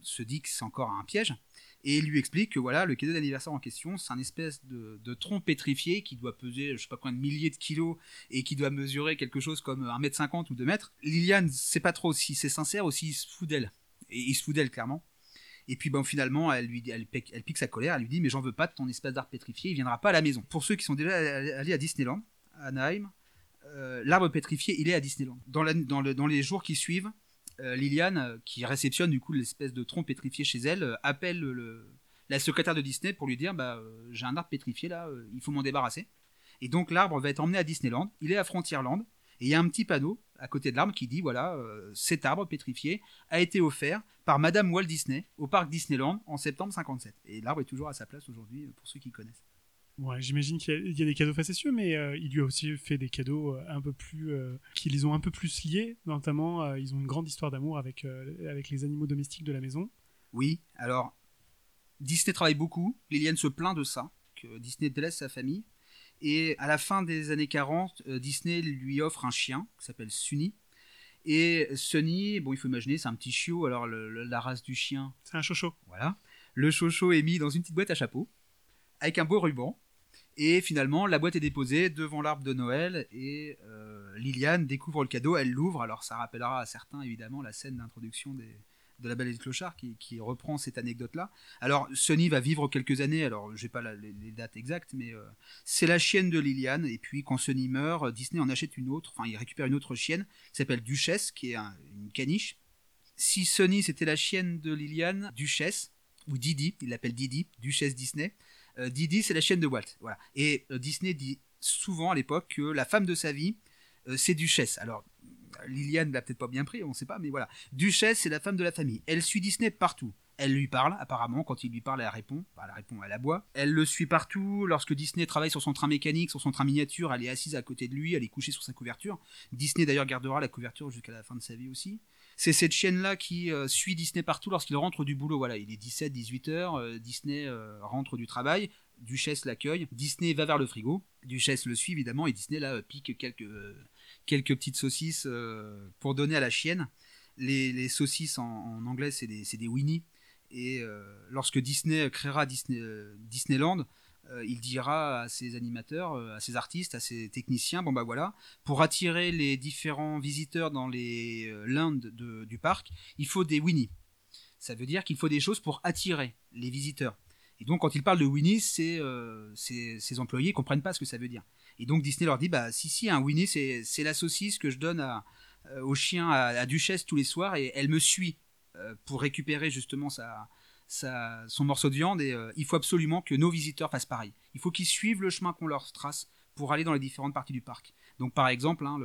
se dit que c'est encore un piège Et lui explique que voilà, le cadeau d'anniversaire en question, c'est un espèce de, de tronc pétrifié qui doit peser, je sais pas combien de milliers de kilos et qui doit mesurer quelque chose comme 1m50 ou 2 mètres. Liliane sait pas trop si c'est sincère ou s'il se fout d'elle. Et il se fout d'elle, clairement. Et puis bon, finalement, elle, lui, elle, pique, sa colère, elle lui dit Mais j'en veux pas de ton espèce d'art pétrifié, il viendra pas à la maison. Pour ceux qui sont déjà allés à Disneyland, à Anaheim, euh, l'arbre pétrifié, il est à Disneyland. Dans, les jours qui suivent, euh, Liliane, euh, qui réceptionne du coup l'espèce de tronc pétrifié chez elle, appelle le, la secrétaire de Disney pour lui dire bah, J'ai un arbre pétrifié là, il faut m'en débarrasser. Et donc l'arbre va être emmené à Disneyland, il est à Frontierland, et il y a un petit panneau à côté de l'arbre qui dit voilà, euh, cet arbre pétrifié a été offert par Madame Walt Disney au parc Disneyland en septembre 57. Et l'arbre est toujours à sa place aujourd'hui euh, pour ceux qui connaissent. Ouais, J'imagine qu'il y, a des cadeaux facétieux, mais euh, il lui a aussi fait des cadeaux un peu plus qui les ont un peu plus liés. Notamment, ils ont une grande histoire d'amour avec avec les animaux domestiques de la maison. Oui, alors Disney travaille beaucoup. Liliane se plaint de ça, que Disney délaisse sa famille. Et à la fin des années 40, euh, Disney lui offre un chien qui s'appelle Sunny. Et Sunny, bon, il faut imaginer, c'est un petit chiot. Alors, la race du chien. C'est un chocho. Voilà. Le chocho est mis dans une petite boîte à chapeau, avec un beau ruban. Et finalement, la boîte est déposée devant l'arbre de Noël. Et euh, Liliane découvre le cadeau, elle l'ouvre. Alors, ça rappellera à certains, évidemment, la scène d'introduction des, de la Belle et le Clochard qui, reprend cette anecdote-là. Alors, Sonny va vivre quelques années, alors je n'ai pas les, dates exactes, mais euh, c'est la chienne de Liliane, et puis quand Sonny meurt, Disney en achète une autre, enfin il récupère une autre chienne qui s'appelle Duchesse, qui est une caniche. Si Sonny c'était la chienne de Liliane, Duchesse, ou Didi, il l'appelle Didi, Duchesse Disney, euh, Didi c'est la chienne de Walt. Voilà. Et euh, Disney dit souvent à l'époque que la femme de sa vie, c'est Duchesse. Alors, Liliane l'a peut-être pas bien pris, on ne sait pas, mais voilà. Duchesse, c'est la femme de la famille. Elle suit Disney partout. Elle lui parle, apparemment, quand il lui parle, elle répond. Bah, elle répond, elle aboie. Elle le suit partout. Lorsque Disney travaille sur son train mécanique, sur son train miniature, elle est assise à côté de lui, elle est couchée sur sa couverture. Disney d'ailleurs gardera la couverture jusqu'à la fin de sa vie aussi. C'est cette chienne-là qui euh, suit Disney partout lorsqu'il rentre du boulot. Voilà, il est 17, 18 heures, euh, Disney euh, rentre du travail, Duchesse l'accueille, Disney va vers le frigo, Duchesse le suit évidemment, et Disney là pique quelques quelques petites saucisses euh, pour donner à la chienne. Les, saucisses en, anglais, c'est des, des, Winnie. Et euh, lorsque Disney créera euh, Disneyland, il dira à ses animateurs, à ses artistes, à ses techniciens, bon bah voilà, pour attirer les différents visiteurs dans les du parc, il faut des Winnie. Ça veut dire qu'il faut des choses pour attirer les visiteurs. Et donc quand il parle de Winnie, ses employés comprennent pas ce que ça veut dire. Et donc Disney leur dit bah si si un Winnie c'est la saucisse que je donne à, euh, au chien à, Duchesse tous les soirs et elle me suit euh, pour récupérer justement son morceau de viande et euh, il faut absolument que nos visiteurs fassent pareil. Il faut qu'ils suivent le chemin qu'on leur trace pour aller dans les différentes parties du parc. Donc par exemple hein,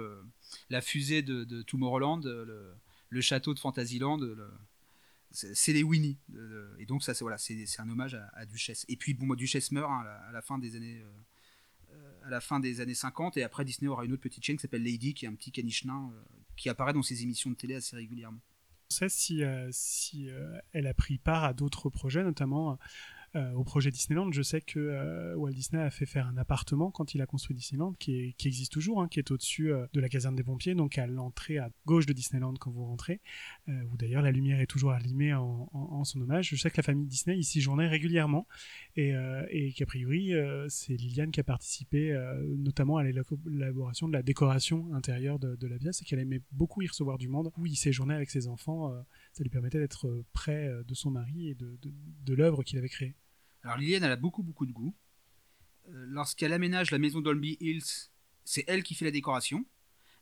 la fusée de, de Tomorrowland, le, château de Fantasyland, c'est les Winnie. et donc ça c'est voilà, c'est un hommage à, Duchesse. Et puis bon, Duchesse meurt hein, à, la, fin des années à la fin des années 50 et après Disney aura une autre petite chaîne qui s'appelle Lady qui est un petit caniche nain euh, qui apparaît dans ses émissions de télé assez régulièrement. On sait si, euh, euh, elle a pris part à d'autres projets, notamment euh, au projet Disneyland. Je sais que euh, Walt Disney a fait faire un appartement quand il a construit Disneyland, qui, existe toujours, hein, qui est au-dessus euh, de la caserne des pompiers, donc à l'entrée à gauche de Disneyland quand vous rentrez, où d'ailleurs la lumière est toujours allumée en, son hommage. Je sais que la famille Disney y séjournait régulièrement et, et qu'a priori c'est Liliane qui a participé notamment à l'élaboration de la décoration intérieure de, la pièce et qu'elle aimait beaucoup y recevoir du monde, où il séjournait avec ses enfants. ça lui permettait d'être près de son mari et de, de l'œuvre qu'il avait créée. Alors Liliane, a beaucoup beaucoup de goût. Euh, lorsqu'elle aménage la maison Dolby Hills, c'est elle qui fait la décoration.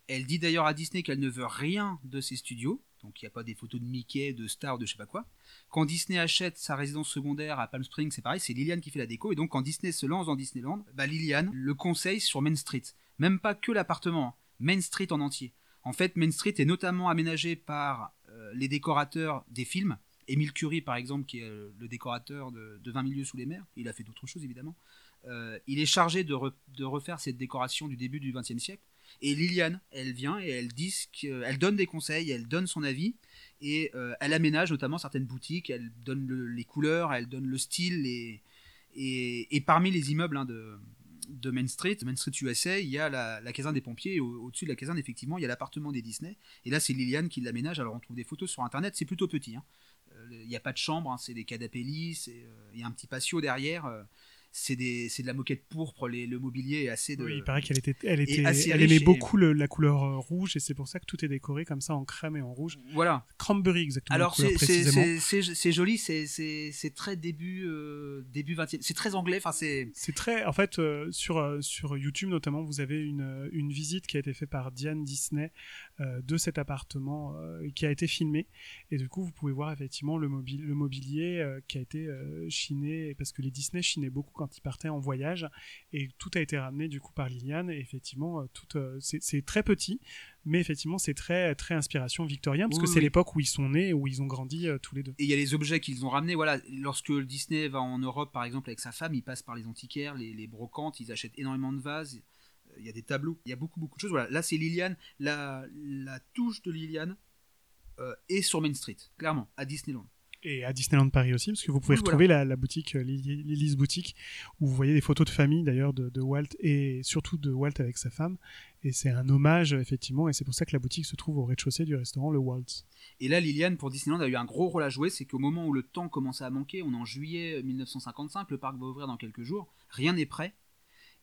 Elle dit d'ailleurs à Disney qu'elle ne veut rien de ses studios, donc il n'y a pas des photos de Mickey, de Star, de je sais pas quoi. Quand Disney achète sa résidence secondaire à Palm Springs, c'est pareil, c'est Liliane qui fait la déco, et donc quand Disney se lance dans Disneyland, bah Liliane le conseille sur Main Street. Même pas que l'appartement. Main Street en entier. En fait, Main Street est notamment aménagé par euh, les décorateurs des films, Émile Curie, par exemple, qui est le décorateur de, 20 milieux sous les mers, il a fait d'autres choses évidemment, euh, il est chargé de, refaire cette décoration du début du XXe siècle. Et Liliane, elle vient et elle dit elle donne des conseils, elle donne son avis et euh, elle aménage notamment certaines boutiques, elle donne les couleurs, elle donne le style et, parmi les immeubles hein, de, de Main Street, Main Street USA, il y a la, caserne des pompiers, et au-dessus de la caserne, effectivement, il y a l'appartement des Disney. Et là, c'est Liliane qui l'aménage. Alors, on trouve des photos sur Internet, c'est plutôt petit. Hein. Il n'y a pas de chambre, hein, c'est des canapés il y a un petit patio derrière c'est de la moquette pourpre, les, le mobilier est assez de. Oui, il paraît qu'elle était, elle était, elle aimait beaucoup la couleur euh, rouge et c'est pour ça que tout est décoré comme ça en crème et en rouge. Voilà. Cranberry exactement. Alors c'est joli, c'est très début euh, début 20 c'est très anglais. Enfin c'est. C'est très, en fait, euh, sur sur YouTube notamment, vous avez une une visite qui a été faite par Diane Disney de cet appartement qui a été filmé et du coup vous pouvez voir effectivement le, le mobilier qui a été chiné parce que les Disney chinaient beaucoup quand ils partaient en voyage. Et tout a été ramené du coup par Liliane. Et effectivement, euh, tout, euh, c'est très petit, mais effectivement, c'est très, très inspiration victorienne, parce que c'est l'époque où ils sont nés, où ils ont grandi euh, tous les deux. Et il y a les objets qu'ils ont ramenés. Voilà, lorsque Disney va en Europe, par exemple, avec sa femme, il passe par les antiquaires, les, brocantes, ils achètent énormément de vases. Il y a des tableaux, il y a beaucoup, beaucoup de choses. Voilà, là, c'est Liliane. La, la touche de Liliane est sur Main Street, clairement, à Disneyland et à Disneyland Paris aussi, parce que vous pouvez retrouver la, boutique euh, Lily's Boutique, où vous voyez des photos de famille d'ailleurs de, Walt et surtout de Walt avec sa femme. Et c'est un hommage effectivement, et c'est pour ça que la boutique se trouve au rez-de-chaussée du restaurant Le Walt. Et là, Liliane pour Disneyland a eu un gros rôle à jouer, c'est qu'au moment où le temps commençait à manquer, on est en juillet 1955, le parc va ouvrir dans quelques jours, rien n'est prêt.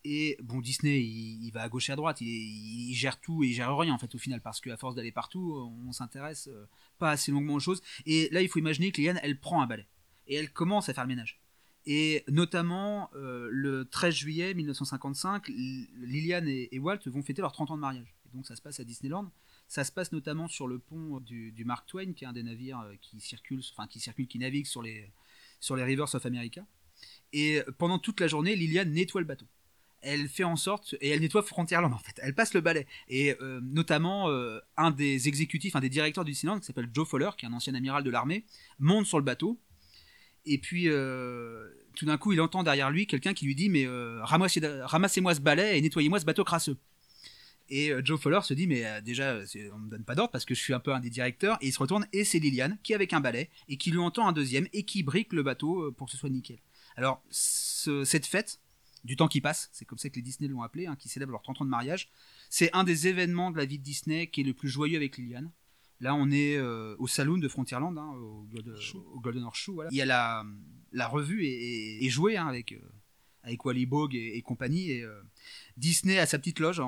Et bon, Disney, il, va à gauche et à droite, il, gère tout et il gère rien en fait au final, parce qu'à force d'aller partout, on s'intéresse euh, pas assez longuement aux choses. Et là, il faut imaginer que Liliane, elle prend un balai et elle commence à faire le ménage. Et notamment, euh, le 13 juillet 1955, Liliane et, Walt vont fêter leurs 30 ans de mariage. Et donc ça se passe à Disneyland. Ça se passe notamment sur le pont du, Mark Twain, qui est un des navires euh, qui circule, enfin qui circule, qui navigue sur les, sur les rivers of America. Et pendant toute la journée, Liliane nettoie le bateau elle fait en sorte et elle nettoie Frontierland en fait. Elle passe le balai et euh, notamment euh, un des exécutifs, un des directeurs du Disneyland qui s'appelle Joe Fowler, qui est un ancien amiral de l'armée, monte sur le bateau et puis euh, tout d'un coup il entend derrière lui quelqu'un qui lui dit mais ramassez-moi ce balai et nettoyez-moi ce bateau crasseux. Et Joe Fowler se dit mais déjà on me donne pas d'ordre parce que je suis un peu un des directeurs et il se retourne et c'est Liliane qui est avec un balai et qui lui entend un deuxième et qui brique le bateau pour que ce soit nickel. Alors cette fête du temps qui passe, c'est comme ça que les Disney l'ont appelé, hein, qui célèbrent leur 30 ans de mariage. C'est un des événements de la vie de Disney qui est le plus joyeux avec Liliane. Là, on est euh, au saloon de Frontierland, hein, au, Golden, Horseshoe. Il y a la, la revue est, jouée hein, avec, euh, avec Wally Bog et, compagnie. Et, euh, Disney a sa petite loge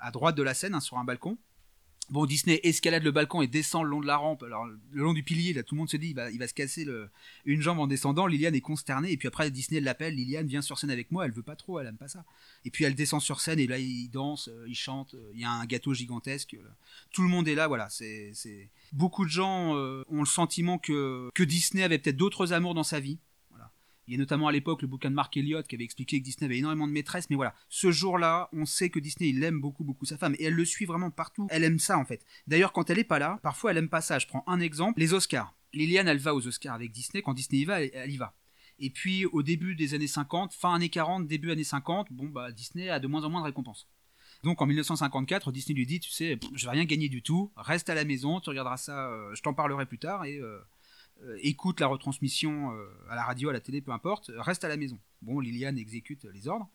à droite de la scène, sur un balcon. Bon, Disney escalade le balcon et descend le long de la rampe. Alors, le long du pilier, là, tout le monde se dit, il va, il va se casser le, une jambe en descendant. Liliane est consternée. Et puis après, Disney l'appelle. Liliane vient sur scène avec moi. Elle veut pas trop, elle aime pas ça. Et puis elle descend sur scène et là, il danse, euh, il chante. Euh, il y a un gâteau gigantesque. Euh, tout le monde est là. Voilà, c'est, beaucoup de gens ont le sentiment que, que Disney avait peut-être d'autres amours dans sa vie. Il y a notamment à l'époque le bouquin de Mark Elliott qui avait expliqué que Disney avait énormément de maîtresses, mais voilà, ce jour-là, on sait que Disney, il aime beaucoup, beaucoup sa femme, et elle le suit vraiment partout. Elle aime ça, en fait. D'ailleurs, quand elle est pas là, parfois elle aime pas ça. Je prends un exemple, les Oscars. Liliane, elle va aux Oscars avec Disney, quand Disney y va, elle, y va. Et puis, au début des années 50, fin années 40, début années 50, bon, bah, Disney a de moins en moins de récompenses. Donc en 1954, Disney lui dit, tu sais, je vais rien gagner du tout, reste à la maison, tu regarderas ça, euh, je t'en parlerai plus tard, et euh, écoute la retransmission euh, à la radio, à la télé, peu importe, reste à la maison. Bon, Liliane exécute les ordres.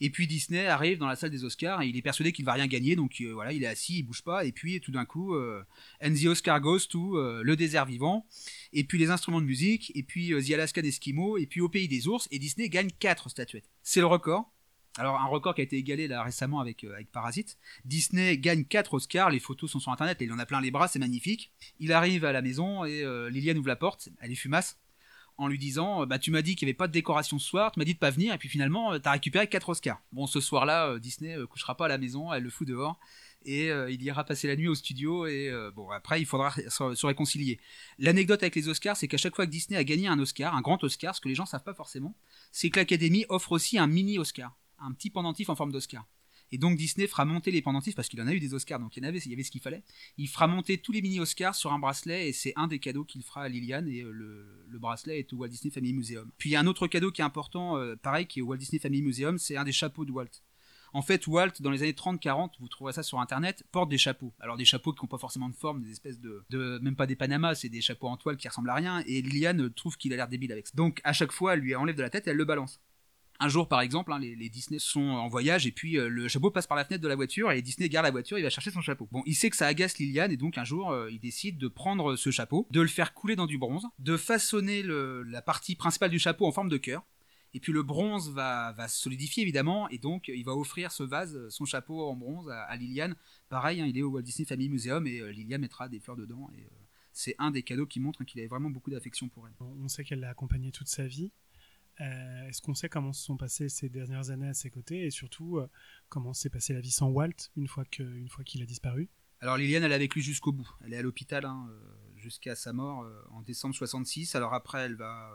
Et puis Disney arrive dans la salle des Oscars et il est persuadé qu'il va rien gagner, donc euh, voilà, il est assis, il bouge pas, et puis tout d'un coup, and the Oscar goes to le désert vivant, et puis les instruments de musique, et puis The Alaskan Eskimo, et puis au pays des ours, et Disney gagne 4 statuettes. C'est le record. Alors un record qui a été égalé là récemment avec, euh, Parasite. Disney gagne 4 Oscars, les photos sont sur internet. Et il en a plein les bras, c'est magnifique. Il arrive à la maison et euh, Liliane ouvre la porte, elle est fumasse, en lui disant euh, Bah tu m'as dit qu'il n'y avait pas de décoration ce soir, tu m'as dit de pas venir. Et puis finalement t'as récupéré 4 Oscars. Bon ce soir-là, Disney couchera pas à la maison, elle le fout dehors. Et il ira passer la nuit au studio. Et bon après il faudra se, réconcilier. L'anecdote avec les Oscars c'est qu'à chaque fois que Disney a gagné un Oscar, un grand Oscar, ce que les gens savent pas forcément, c'est que l'Académie offre aussi un mini Oscar un petit pendentif en forme d'Oscar. Et donc Disney fera monter les pendentifs parce qu'il en a eu des Oscars, donc il y en avait, il y avait ce qu'il fallait. Il fera monter tous les mini Oscars sur un bracelet et c'est un des cadeaux qu'il fera à Liliane et euh, le, bracelet est au Walt Disney Family Museum. Puis il y a un autre cadeau qui est important, euh, pareil, qui est au Walt Disney Family Museum, c'est un des chapeaux de Walt. En fait, Walt, dans les années 30-40, vous trouverez ça sur internet, porte des chapeaux. Alors des chapeaux qui n'ont pas forcément de forme, des espèces de, même pas des Panamas, c'est des chapeaux en toile qui ressemblent à rien. Et Liliane trouve qu'il a l'air débile avec ça. Donc à chaque fois, elle lui enlève de la tête et elle le balance. Un jour, par exemple, hein, les, Disney sont en voyage et puis euh, le chapeau passe par la fenêtre de la voiture et Disney garde la voiture, il va chercher son chapeau. Bon, il sait que ça agace Liliane et donc un jour, euh, il décide de prendre ce chapeau, de le faire couler dans du bronze, de façonner la partie principale du chapeau en forme de cœur. Et puis le bronze va, va solidifier évidemment et donc il va offrir ce vase, son chapeau en bronze à, Liliane. Pareil, hein, il est au Walt Disney Family Museum et euh, Liliane mettra des fleurs dedans. Et, c'est un des cadeaux qui montre qu'il avait vraiment beaucoup d'affection pour elle. On sait qu'elle l'a accompagné toute sa vie. Euh, est-ce qu'on sait comment se sont passées ces dernières années à ses côtés et surtout euh, comment s'est passée la vie sans Walt une fois qu'il a disparu? Alors Liliane, elle est avec lui jusqu'au bout. Elle est à l'hôpital hein, euh, jusqu'à sa mort en décembre 66. Alors après, elle va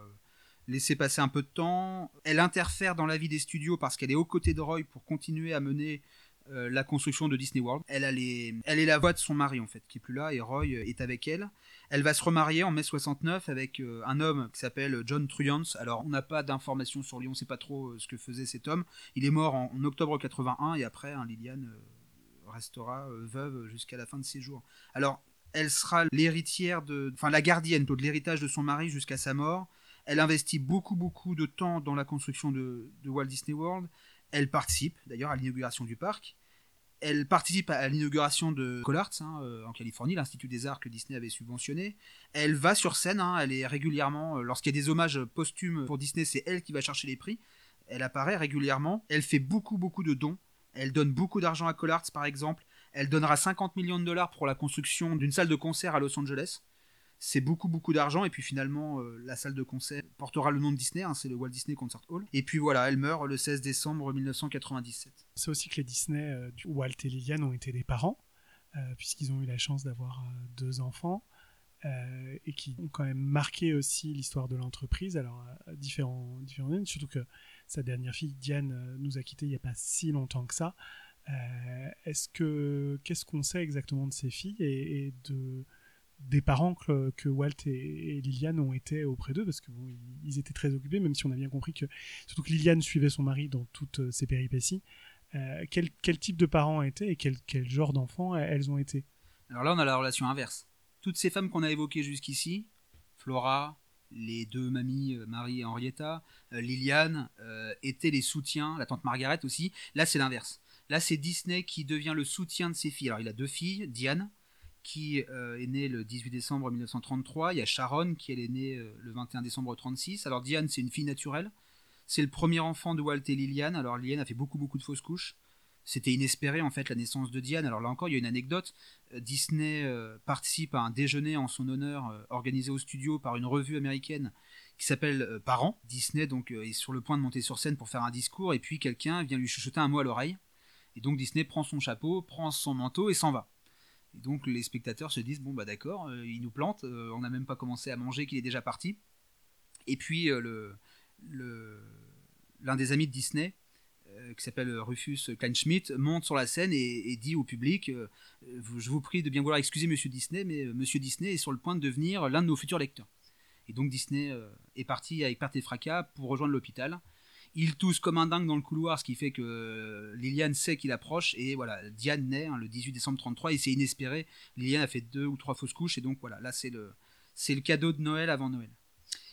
laisser passer un peu de temps. Elle interfère dans la vie des studios parce qu'elle est aux côtés de Roy pour continuer à mener la construction de Disney World. Elle, elle est la voix de son mari en fait, qui est plus là, et Roy est avec elle. Elle va se remarier en mai 69 avec euh, un homme qui s'appelle John Truyance. Alors, on n'a pas d'informations sur lui, on ne sait pas trop euh, ce que faisait cet homme. Il est mort en, octobre 81 et après, hein, Liliane euh, restera veuve jusqu'à la fin de ses jours. Alors, elle sera l'héritière de, enfin la gardienne de l'héritage de son mari jusqu'à sa mort. Elle investit beaucoup beaucoup de temps dans la construction de Walt Disney World. Elle participe d'ailleurs à l'inauguration du parc. Elle participe à l'inauguration de Collarts hein, euh, en Californie, l'Institut des Arts que Disney avait subventionné. Elle va sur scène, hein, elle est régulièrement, euh, lorsqu'il y a des hommages posthumes pour Disney, c'est elle qui va chercher les prix. Elle apparaît régulièrement. Elle fait beaucoup, beaucoup de dons. Elle donne beaucoup d'argent à Collarts, par exemple. Elle donnera 50 millions de dollars pour la construction d'une salle de concert à Los Angeles c'est beaucoup beaucoup d'argent et puis finalement euh, la salle de concert portera le nom de Disney, hein, c'est le Walt Disney Concert Hall. Et puis voilà, elle meurt le 16 décembre 1997. C'est aussi que les Disney, euh, Walt et Liliane ont été des parents, euh, puisqu'ils ont eu la chance d'avoir deux enfants. et qui ont quand même marqué aussi l'histoire de l'entreprise, alors différents, différents surtout que sa dernière fille Diane nous a quittés il n'y a pas si longtemps que ça. Est-ce que qu'est-ce qu'on sait exactement de ces filles et de des parents que, Walt et, Liliane ont été auprès d'eux parce que ils étaient très occupés même si on a bien compris que surtout que Liliane suivait son mari dans toutes ces péripéties euh, quel, type de parents étaient et quel, genre d'enfants elles ont été? Alors là on a la relation inverse. Toutes ces femmes qu'on a évoquées jusqu'ici Flora les deux mamies euh, Marie et Henrietta euh, Liliane étaient les soutiens la tante Margaret aussi. Là c'est l'inverse. Là c'est Disney qui devient le soutien de ses filles. Alors il a deux filles Diane qui euh, est née le 18 décembre 1933. Il y a Sharon, qui elle est née euh, le 21 décembre 1936. Alors Diane, c'est une fille naturelle. C'est le premier enfant de Walt et Liliane. Alors Liliane a fait beaucoup beaucoup de fausses couches. C'était inespéré en fait la naissance de Diane. Alors là encore, il y a une anecdote. Euh, Disney participe à un déjeuner en son honneur organisé au studio par une revue américaine qui s'appelle Parents. Disney donc est sur le point de monter sur scène pour faire un discours et puis quelqu'un vient lui chuchoter un mot à l'oreille. Et donc Disney prend son chapeau, prend son manteau et s'en va. Et donc les spectateurs se disent bon bah d'accord, euh, il nous plante, euh, on n'a même pas commencé à manger qu'il est déjà parti. Et puis euh, l'un des amis de Disney, qui s'appelle Rufus Kleinschmidt, monte sur la scène et, dit au public Je vous prie de bien vouloir excuser Monsieur Disney, mais Monsieur Disney est sur le point de devenir l'un de nos futurs lecteurs. Et donc Disney est parti avec perte et fracas pour rejoindre l'hôpital. Il tousse comme un dingue dans le couloir, ce qui fait que euh, Liliane sait qu'il approche. Et voilà, Diane naît hein, le 18 décembre 33 et c'est inespéré. Liliane a fait deux ou trois fausses couches et donc voilà, là c'est le, le cadeau de Noël avant Noël.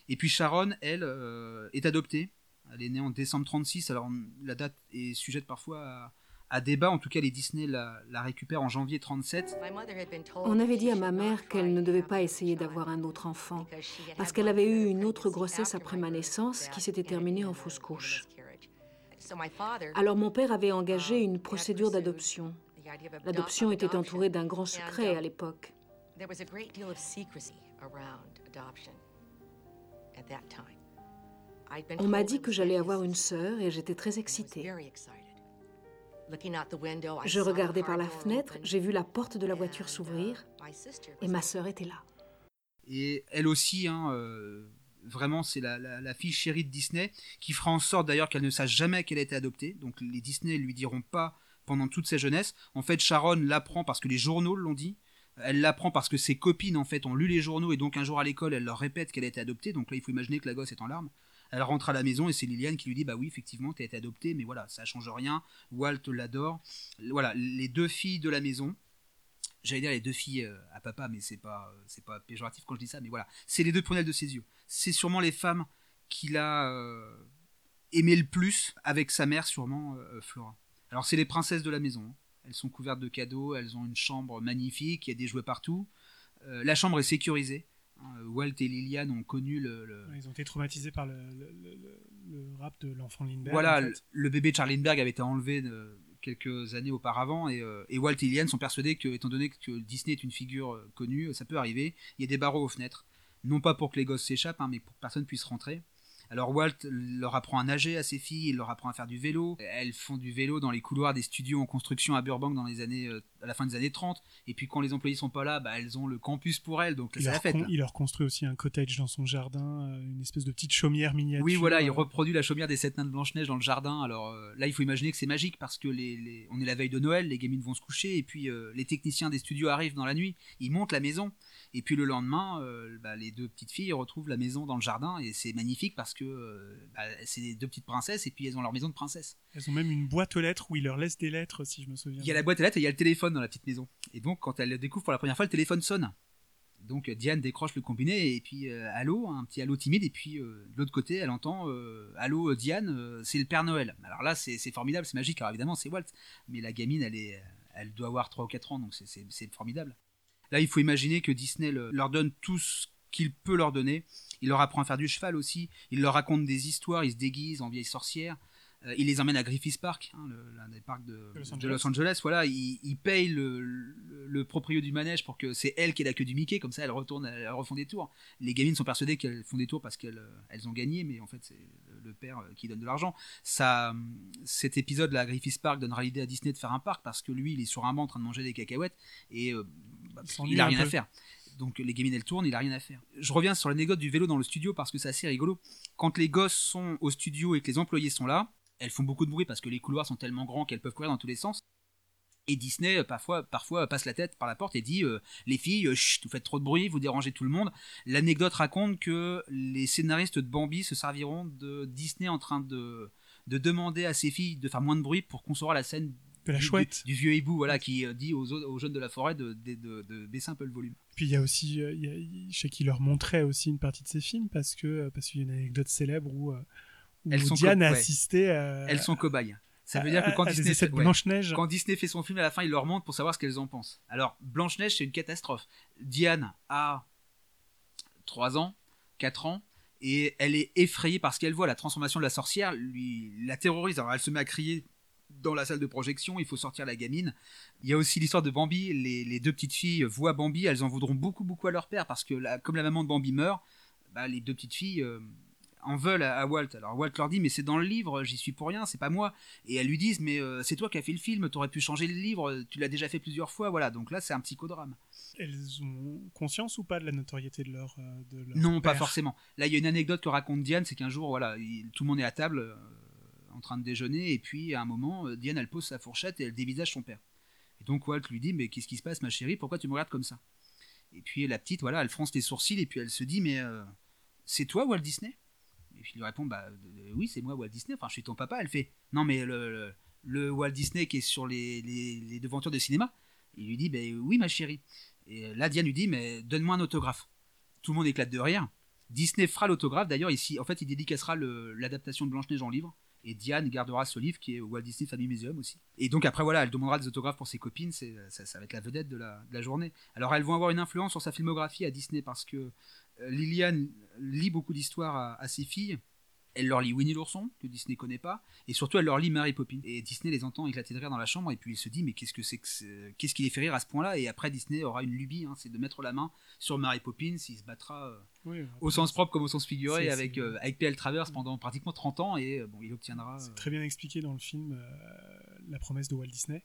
Et puis Sharon, elle, euh, est adoptée. Elle est née en décembre 36. Alors la date est sujette parfois à, à débat. En tout cas, les Disney la, la récupèrent en janvier 37. On avait dit à ma mère qu'elle ne devait pas essayer d'avoir un autre enfant parce qu'elle avait eu une autre grossesse après ma naissance qui s'était terminée en fausse couche. Alors mon père avait engagé une procédure d'adoption. L'adoption était entourée d'un grand secret à l'époque. On m'a dit que j'allais avoir une sœur et j'étais très excitée. Je regardais par la fenêtre, j'ai vu la porte de la voiture s'ouvrir et ma sœur était là. Et elle aussi, hein, euh, vraiment, c'est la, fille chérie de Disney qui fera en sorte d'ailleurs qu'elle ne sache jamais qu'elle a été adoptée. Donc les Disney lui diront pas pendant toute sa jeunesse. En fait, Sharon l'apprend parce que les journaux l'ont dit. Elle l'apprend parce que ses copines en fait ont lu les journaux et donc un jour à l'école elle leur répète qu'elle a été adoptée. Donc là il faut imaginer que la gosse est en larmes. Elle rentre à la maison et c'est Liliane qui lui dit Bah oui, effectivement, tu as été adoptée, mais voilà, ça change rien. Walt l'adore. Voilà, les deux filles de la maison. J'allais dire les deux filles euh, à papa, mais c'est pas, euh, c'est pas péjoratif quand je dis ça, mais voilà, c'est les deux prunelles de ses yeux. C'est sûrement les femmes qu'il a euh, aimait le plus avec sa mère, sûrement Flora. Alors, c'est les princesses de la maison. Hein. Elles sont couvertes de cadeaux, elles ont une chambre magnifique, il y a des jouets partout. la chambre est sécurisée. Hein, Walt et Liliane ont connu le. Ils ont été traumatisés par le, rap de l'enfant Lindbergh. Voilà, le bébé de Charles Lindbergh avait été enlevé de, quelques années auparavant et, et, Walt et Liliane sont persuadés que, étant donné que Disney est une figure connue, ça peut arriver. Il y a des barreaux aux fenêtres non pas pour que les gosses s'échappent, hein, mais pour que personne puisse rentrer. Alors Walt leur apprend à nager à ses filles, il leur apprend à faire du vélo. Elles font du vélo dans les couloirs des studios en construction à Burbank dans les années, euh, à la fin des années 30. Et puis quand les employés sont pas là, bah, elles ont le campus pour elles, donc c'est la fête. Il leur construit aussi un cottage dans son jardin, euh, une espèce de petite chaumière miniature. Oui, voilà, il reproduit la chaumière des sept nains de Blanche-Neige dans le jardin. Alors euh, là, il faut imaginer que c'est magique parce que les, on est la veille de Noël, les gamines vont se coucher et puis les techniciens des studios arrivent dans la nuit, ils montent la maison. Et puis le lendemain, euh, bah, les deux petites filles retrouvent la maison dans le jardin et c'est magnifique parce que euh, bah, c'est des deux petites princesses et puis elles ont leur maison de princesse. Elles ont même une boîte aux lettres où ils leur laissent des lettres, si je me souviens. Il y a la boîte aux lettres et il y a le téléphone dans la petite maison. Et donc quand elles le découvrent pour la première fois, le téléphone sonne. Donc Diane décroche le combiné et puis euh, allô, un petit allô timide et puis de l'autre côté elle entend allô Diane, c'est le Père Noël. Alors là c'est formidable, c'est magique. Alors évidemment c'est Walt, mais la gamine elle est, elle doit avoir 3 ou 4 ans donc c'est formidable. Là, il faut imaginer que Disney leur donne tout ce qu'il peut leur donner. Il leur apprend à faire du cheval aussi. Il leur raconte des histoires. Ils se déguisent en vieilles sorcières. Euh, il les emmène à Griffith Park, hein, l'un des parcs de, Los, Angeles. Voilà, il, paye le, le, proprio du manège pour que c'est elle qui ait la queue du Mickey, comme ça elles retournent, elles refont des tours. Les gamines sont persuadées qu'elles font des tours parce qu'elles elles ont gagné, mais en fait c'est le père euh, qui donne de l'argent. Ça, cet épisode à Griffith Park donnera l'idée à Disney de faire un parc parce que lui, il est sur un banc en train de manger des cacahuètes et euh, bah, il a rien à faire. Donc les gamines elles tournent, il a rien à faire. Je reviens sur l'anecdote du vélo dans le studio parce que c'est assez rigolo. Quand les gosses sont au studio et que les employés sont là, elles font beaucoup de bruit parce que les couloirs sont tellement grands qu'elles peuvent courir dans tous les sens. Et Disney, euh, parfois, parfois passe la tête par la porte et dit euh, Les filles, euh, chut, vous faites trop de bruit, vous dérangez tout le monde. L'anecdote raconte que les scénaristes de Bambi se serviront de Disney en train de, de demander à ses filles de faire moins de bruit pour concevoir la scène de la du, chouette. Du, vieux hibou, voilà, qui dit aux, aux, jeunes de la forêt de, de, baisser un peu le volume. Puis il y a aussi, je sais qu'il leur montrait aussi une partie de ses films parce que parce qu'il y a une anecdote célèbre où elles sont Diane a assisté Elles sont cobayes. Ça veut dire que quand Disney, fait, quand Disney fait son film, à la fin, il leur montre pour savoir ce qu'elles en pensent. Alors, Blanche-Neige, c'est une catastrophe. Diane a 3 ans, 4 ans, et elle est effrayée parce qu'elle voit la transformation de la sorcière, lui la terrorise. Alors, elle se met à crier dans la salle de projection, il faut sortir la gamine. Il y a aussi l'histoire de Bambi, les, deux petites filles voient Bambi, elles en voudront beaucoup beaucoup à leur père parce que comme la maman de Bambi meurt, bah, les deux petites filles euh, en veulent à, Walt. Alors Walt leur dit mais c'est dans le livre, j'y suis pour rien, c'est pas moi. Et elles lui disent mais euh, c'est toi qui as fait le film, t'aurais pu changer le livre, tu l'as déjà fait plusieurs fois, voilà. Donc là c'est un psychodrame. Elles ont conscience ou pas de la notoriété de leur, euh, non pas forcément. Là il y a une anecdote que raconte Diane, c'est qu'un jour voilà tout le monde est à table euh, en train de déjeuner et puis à un moment Diane elle pose sa fourchette et elle dévisage son père. Et donc Walt lui dit mais qu'est-ce qui se passe ma chérie, pourquoi tu me regardes comme ça? Et puis la petite voilà elle fronce les sourcils et puis elle se dit mais c'est toi Walt Disney? Et puis il lui répond bah oui c'est moi Walt Disney. Enfin je suis ton papa. Elle fait non mais le, le, Walt Disney qui est sur les, les, devantures de cinéma. Il lui dit bah, oui ma chérie. Et là Diane lui dit mais donne-moi un autographe. Tout le monde éclate de rire. Disney fera l'autographe. D'ailleurs ici en fait il dédicacera l'adaptation de Blanche-Neige en livre. Et Diane gardera ce livre qui est Walt Disney Family Museum aussi. Et donc après voilà, elle demandera des autographes pour ses copines, ça, ça, va être la vedette de la, de la, journée. Alors elles vont avoir une influence sur sa filmographie à Disney parce que euh, Liliane lit beaucoup d'histoires à, ses filles. Elle leur lit Winnie l'ourson, que Disney connaît pas, et surtout elle leur lit Mary Poppins. Et Disney les entend éclater de rire dans la chambre, et puis il se dit mais qu'est-ce que c'est que qu'est-ce qui les fait rire à ce point-là? Et après Disney aura une lubie, hein, c'est de mettre la main sur Mary Poppins, il se battra euh, au sens propre comme au sens figuré avec euh, avec PL Travers pendant pratiquement 30 ans, et bon il obtiendra. C'est très bien expliqué dans le film La promesse de Walt Disney.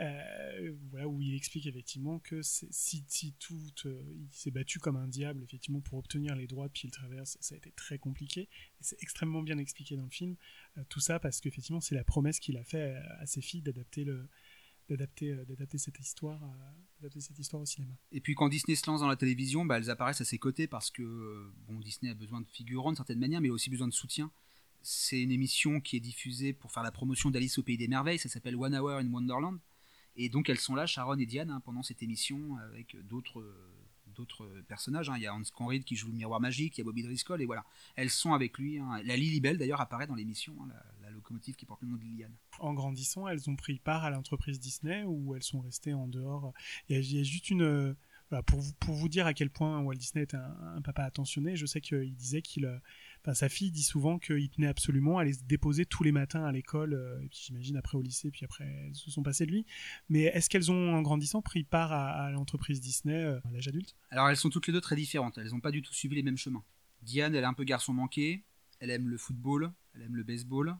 Euh, où il explique effectivement que si, tout, euh, il s'est battu comme un diable effectivement pour obtenir les droits de Pile Traverse, ça a été très compliqué. C'est extrêmement bien expliqué dans le film. Euh, tout ça parce qu'effectivement c'est la promesse qu'il a fait à, ses filles d'adapter le d'adapter d'adapter cette histoire d'adapter cette histoire au cinéma. Et puis quand Disney se lance dans la télévision, bah, elles apparaissent à ses côtés parce que bon Disney a besoin de figurants d'une certaine manière, mais aussi besoin de soutien. C'est une émission qui est diffusée pour faire la promotion d'Alice au pays des merveilles. Ça s'appelle One Hour in Wonderland. Et donc elles sont là, Sharon et Diane, hein, pendant cette émission, avec d'autres d'autres personnages. hein. Il y a Hans Conried qui joue le miroir magique, il y a Bobby Driscoll, et voilà. Elles sont avec lui. hein. La Lily-Belle, d'ailleurs, apparaît dans l'émission, hein, la, locomotive qui porte le nom de Liliane. En grandissant, elles ont pris part à l'entreprise Disney ou elles sont restées en dehors Il y a, juste une. voilà, pour, vous, pour vous dire à quel point Walt Disney est un papa attentionné, je sais qu'il disait qu'il. Enfin, sa fille dit souvent qu'il tenait absolument à les déposer tous les matins à l'école, euh, et puis j'imagine après au lycée, puis après elles se sont passées de lui. Mais est-ce qu'elles ont, en grandissant, pris part à, l'entreprise Disney euh, à l'âge adulte? Alors elles sont toutes les deux très différentes, elles n'ont pas du tout suivi les mêmes chemins. Diane, elle est un peu garçon manqué, elle aime le football, elle aime le baseball.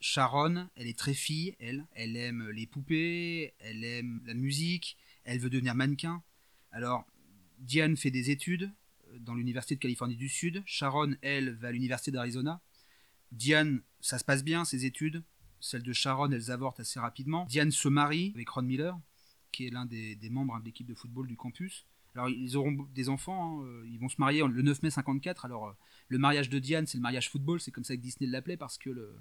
Sharon, elle est très fille, elle, elle aime les poupées, elle aime la musique, elle veut devenir mannequin. Alors, Diane fait des études dans l'université de Californie du Sud, Sharon, elle, va à l'université d'Arizona. Diane, ça se passe bien, ses études. Celles de Sharon, elles avortent assez rapidement. Diane se marie avec Ron Miller, qui est l'un des, membres hein, de l'équipe de football du campus. Alors ils auront des enfants, hein, euh, ils vont se marier le 9 mai 54. Alors euh, le mariage de Diane, c'est le mariage football, c'est comme ça que Disney l'appelait parce que le-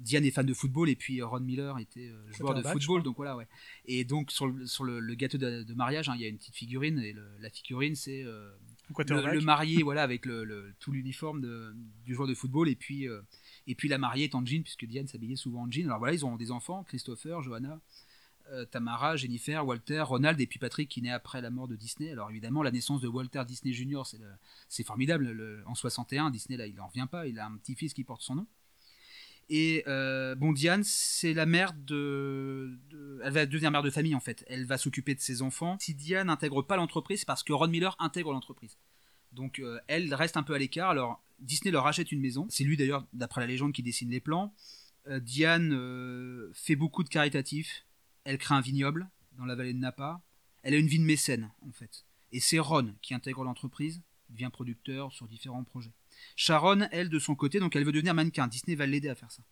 Diane est fan de football et puis Ron Miller était euh, joueur de football, donc voilà ouais. Et donc sur le, sur le, le gâteau de, de mariage, hein, il y a une petite figurine et le- la figurine c'est euh, le, marié voilà avec le, tout l'uniforme du joueur de football et puis euh, et puis la mariée est en jean puisque Diane s'habillait souvent en jean. Alors voilà, ils ont des enfants, Christopher, Johanna, euh, Tamara, Jennifer, Walter, Ronald et puis Patrick qui naît après la mort de Disney. Alors évidemment, la naissance de Walter Disney Jr. c'est le- c'est formidable. Le- en 61, Disney là, il en revient pas. Il a un petit-fils qui porte son nom. Et euh, Diane, c'est la mère de, Elle va devenir mère de famille en fait. Elle va s'occuper de ses enfants. Si Diane n'intègre pas l'entreprise, c'est parce que Ron Miller intègre l'entreprise. Donc euh, elle reste un peu à l'écart. Alors Disney leur achète une maison. C'est lui d'ailleurs, d'après la légende, qui dessine les plans. Euh, Diane fait beaucoup de caritatifs. Elle crée un vignoble dans la vallée de Napa. Elle a une vie de mécène en fait. Et c'est Ron qui intègre l'entreprise, devient producteur sur différents projets. Sharon, elle, de son côté, donc elle veut devenir mannequin. Disney va l'aider à faire ça.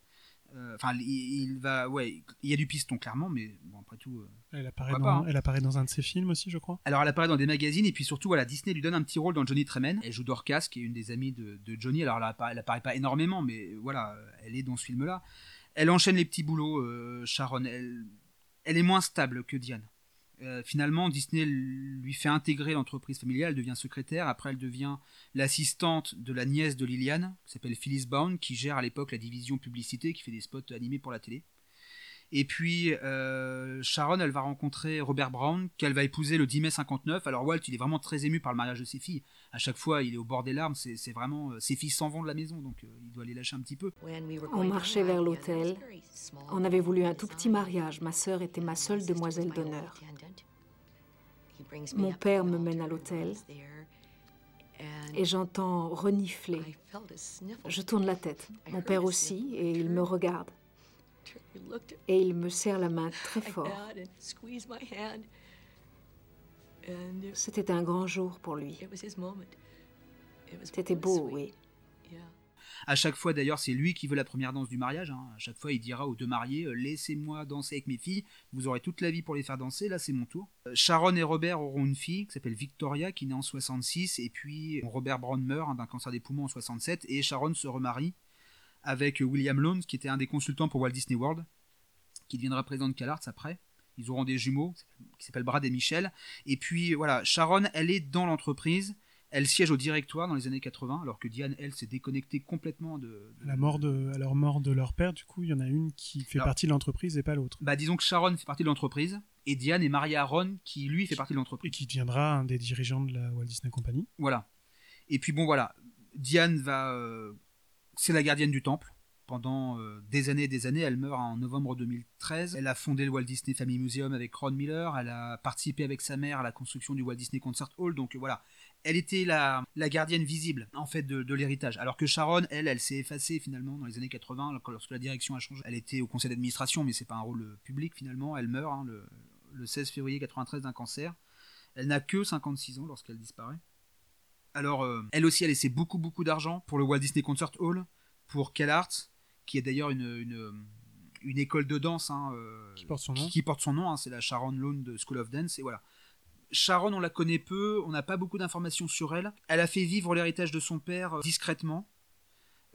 Euh, Enfin, il, il va, ouais, il y a du piston clairement, mais bon après tout. euh, elle apparaît, dans, pas, hein. elle apparaît dans un de ses films aussi, je crois. alors elle apparaît dans des magazines et puis surtout voilà Disney lui donne un petit rôle dans Johnny Tremen. Elle joue Dorcas qui est une des amies de, de Johnny. Alors elle apparaît, elle apparaît pas énormément mais voilà elle est dans ce film là. Elle enchaîne les petits boulots. euh, Sharon elle, elle est moins stable que Diane. Euh, finalement Disney lui fait intégrer l'entreprise familiale. Elle devient secrétaire. Après elle devient l'assistante de la nièce de Liliane qui s'appelle Phyllis Bound qui gère à l'époque la division publicité qui fait des spots animés pour la télé. Et puis euh, Sharon, elle va rencontrer Robert Brown, qu'elle va épouser le 10 mai 59. Alors Walt, il est vraiment très ému par le mariage de ses filles. À chaque fois, il est au bord des larmes. C'est vraiment euh, ses filles s'en vont de la maison, donc euh, il doit les lâcher un petit peu. On marchait vers l'hôtel. On avait voulu un tout petit mariage. Ma sœur était ma seule demoiselle d'honneur. Mon père me mène à l'hôtel et j'entends renifler. Je tourne la tête. Mon père aussi, et il me regarde. Et il me serre la main très fort. C'était un grand jour pour lui. C'était beau, oui. À chaque fois, d'ailleurs, c'est lui qui veut la première danse du mariage. hein. À chaque fois, il dira aux deux mariés euh, Laissez-moi danser avec mes filles. Vous aurez toute la vie pour les faire danser. Là, c'est mon tour. Euh, Sharon et Robert auront une fille qui s'appelle Victoria, qui naît en 66. Et puis, Robert Brown meurt hein, d'un cancer des poumons en 67. Et Sharon se remarie avec William Lones, qui était un des consultants pour Walt Disney World, qui deviendra président de CalArts après. Ils auront des jumeaux qui s'appellent Brad et Michel. Et puis, voilà, Sharon, elle est dans l'entreprise. Elle siège au directoire dans les années 80, alors que Diane, elle, s'est déconnectée complètement de, de- À la mort de, à leur mort de leur père, du coup, il y en a une qui fait Alors- partie de l'entreprise et pas l'autre. Bah, disons que Sharon fait partie de l'entreprise, et Diane est mariée à Ron, qui lui fait partie de Et l'entreprise. qui deviendra un des dirigeants de la Walt Disney Company. Voilà. Et puis bon, voilà. Diane va. euh, c'est la gardienne du temple. Pendant euh, des années et des années, elle meurt en novembre 2013. Elle a fondé le Walt Disney Family Museum avec Ron Miller. Elle a participé avec sa mère à la construction du Walt Disney Concert Hall. Donc euh, voilà, elle était la, gardienne visible en fait de, l'héritage. Alors que Sharon, elle, elle s'est effacée finalement dans les années 80 lorsque- la direction a changé. Elle était au conseil d'administration, mais c'est pas un rôle euh, public finalement. Elle meurt hein, le, le 16 février 93 d'un cancer. Elle n'a que 56 ans lorsqu'elle disparaît. Alors, euh, elle aussi a laissé beaucoup, beaucoup d'argent pour le Walt Disney Concert Hall, pour CalArts, qui est d'ailleurs une, une, une école de danse hein, euh, Qui porte son nom. qui, qui porte son nom, hein, c'est la Sharon Lone de School of Dance, et voilà. Sharon, on la connaît peu, on n'a pas beaucoup d'informations sur elle. Elle a fait vivre l'héritage de son père euh, discrètement.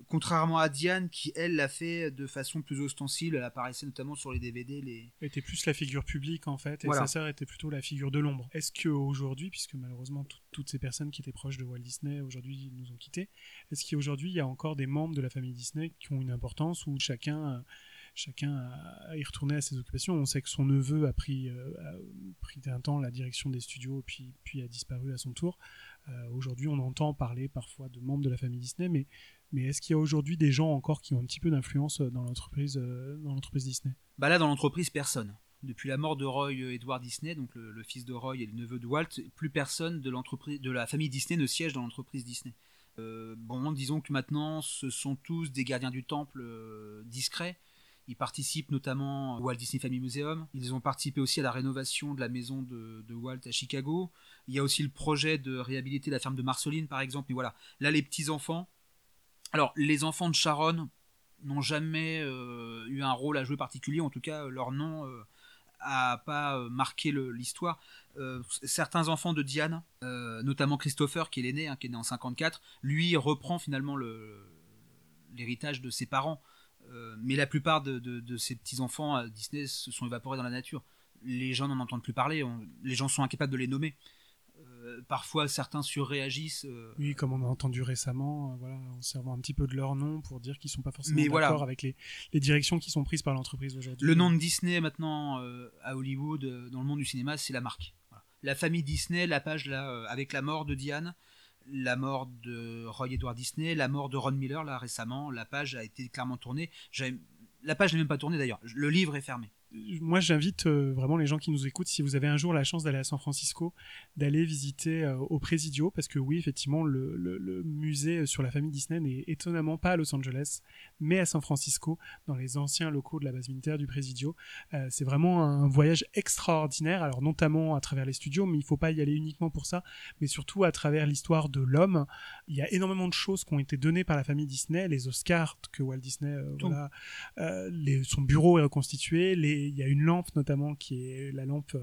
Contrairement à Diane, qui elle l'a fait de façon plus ostensible, elle apparaissait notamment sur les DVD. Les... Elle était plus la figure publique en fait, et Voilà. sa sœur était plutôt la figure de l'ombre. Est-ce qu'aujourd'hui, puisque malheureusement tout- toutes ces personnes qui étaient proches de Walt Disney aujourd'hui nous ont quittés, est-ce qu'aujourd'hui il y a encore des membres de la famille Disney qui ont une importance ou chacun, euh, chacun y retourné à ses occupations? On sait que son neveu a pris, euh, a pris un temps la direction des studios puis, puis a disparu à son tour. Euh, aujourd'hui on entend parler parfois de membres de la famille Disney, mais, mais est-ce qu'il y a aujourd'hui des gens encore qui ont un petit peu d'influence dans l'entreprise euh, dans l'entreprise Disney? Bah là, dans l'entreprise, personne. Depuis la mort de Roy euh, Edward Disney, donc le, fils de Roy et le neveu de Walt, plus personne de l'entreprise, de la famille Disney ne siège dans l'entreprise Disney. Euh, bon, disons que maintenant, ce sont tous des gardiens du temple euh, discrets. Ils participent notamment au Walt Disney Family Museum. Ils ont participé aussi à la rénovation de la maison de, de Walt à Chicago. Il y a aussi le projet de réhabiliter la ferme de Marceline, par exemple. Mais voilà, là, les petits enfants. Alors, les enfants de Sharon n'ont jamais euh, eu un rôle à jouer particulier. En tout cas, leur nom euh, a pas euh, marqué l'histoire. Euh, certains enfants de Diane, euh, notamment Christopher, qui est l'aîné, hein, qui est né en 54, lui reprend finalement le- l'héritage de ses parents. Euh, mais la plupart de, ces petits-enfants à Disney se sont évaporés dans la nature. Les gens n'en entendent plus parler, les gens sont incapables de les nommer. Euh, parfois, certains surréagissent. euh, Oui, comme on a entendu récemment, euh, voilà, en servant un petit peu de leur nom pour dire qu'ils sont pas forcément d'accord voilà. avec les, les directions qui sont prises par l'entreprise aujourd'hui. Le nom de Disney maintenant à Hollywood, dans le monde du cinéma, c'est la marque. Voilà. La famille Disney, la page là, avec la mort de Diane, la mort de Roy Edward Disney, la mort de Ron Miller là récemment, la page a été clairement tournée. La page n'est même pas tournée d'ailleurs. Le livre est fermé. Moi, j'invite euh, vraiment les gens qui nous écoutent, si vous avez un jour la chance d'aller à San Francisco, d'aller visiter euh, au Presidio, parce que oui, effectivement, le, le- le musée sur la famille Disney n'est étonnamment pas à Los Angeles, mais à San Francisco, dans les anciens locaux de la base militaire du Presidio. Euh, c'est vraiment un voyage extraordinaire, alors notamment à travers les studios, mais il faut pas y aller uniquement pour ça, mais surtout à travers l'histoire de l'homme. Il y a énormément de choses qui ont été données par la famille Disney, les Oscars que Walt Disney, euh, voilà, euh, les- son bureau est reconstitué. Les- Il y a une lampe notamment qui est la lampe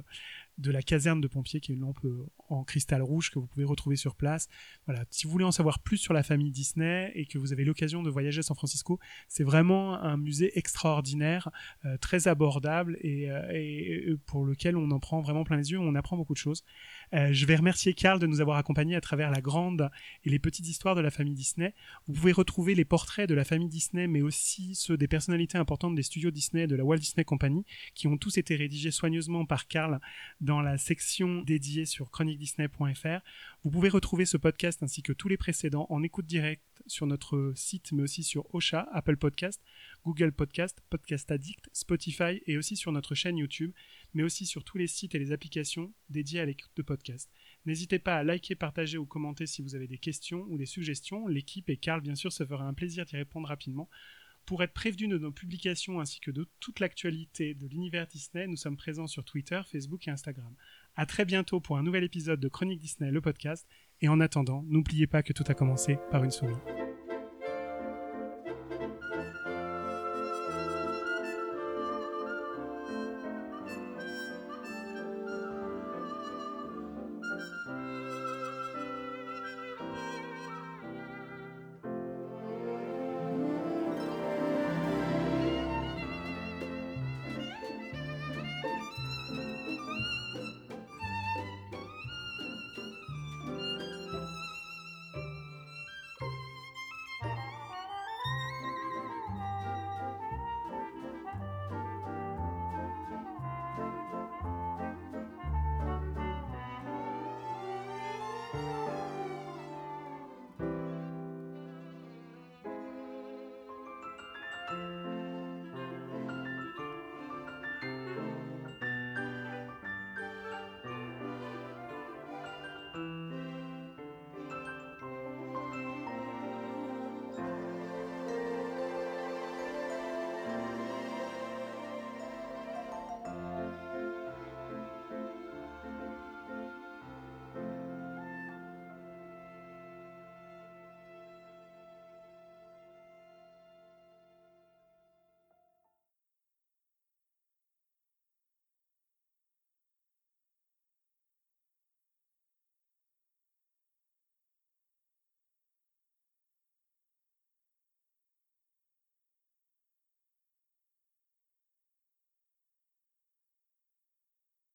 de la caserne de pompiers, qui est une lampe euh, en cristal rouge que vous pouvez retrouver sur place. Voilà. Si vous voulez en savoir plus sur la famille Disney et que vous avez l'occasion de voyager à San Francisco, c'est vraiment un musée extraordinaire, euh, très abordable et, euh, et- et pour lequel on en prend vraiment plein les yeux. On apprend beaucoup de choses. Euh, je vais remercier Karl de nous avoir accompagnés à travers la grande et les petites histoires de la famille Disney. Vous pouvez retrouver les portraits de la famille Disney, mais aussi ceux des personnalités importantes des studios Disney et de la Walt Disney Company, qui ont tous été rédigés soigneusement par Karl dans la section dédiée sur chroniquedisney.fr. Vous pouvez retrouver ce podcast ainsi que tous les précédents en écoute directe sur notre site, mais aussi sur Ocha, Apple Podcast, Google Podcast, Podcast Addict, Spotify et aussi sur notre chaîne YouTube, mais aussi sur tous les sites et les applications dédiées à l'écoute de podcast. N'hésitez pas à liker, partager ou commenter si vous avez des questions ou des suggestions. L'équipe et Karl, bien sûr, se fera un plaisir d'y répondre rapidement. Pour être prévenu de nos publications ainsi que de toute l'actualité de l'univers Disney, nous sommes présents sur Twitter, Facebook et Instagram. À très bientôt pour un nouvel épisode de Chronique Disney, le podcast. Et en attendant, n'oubliez pas que tout a commencé par une souris.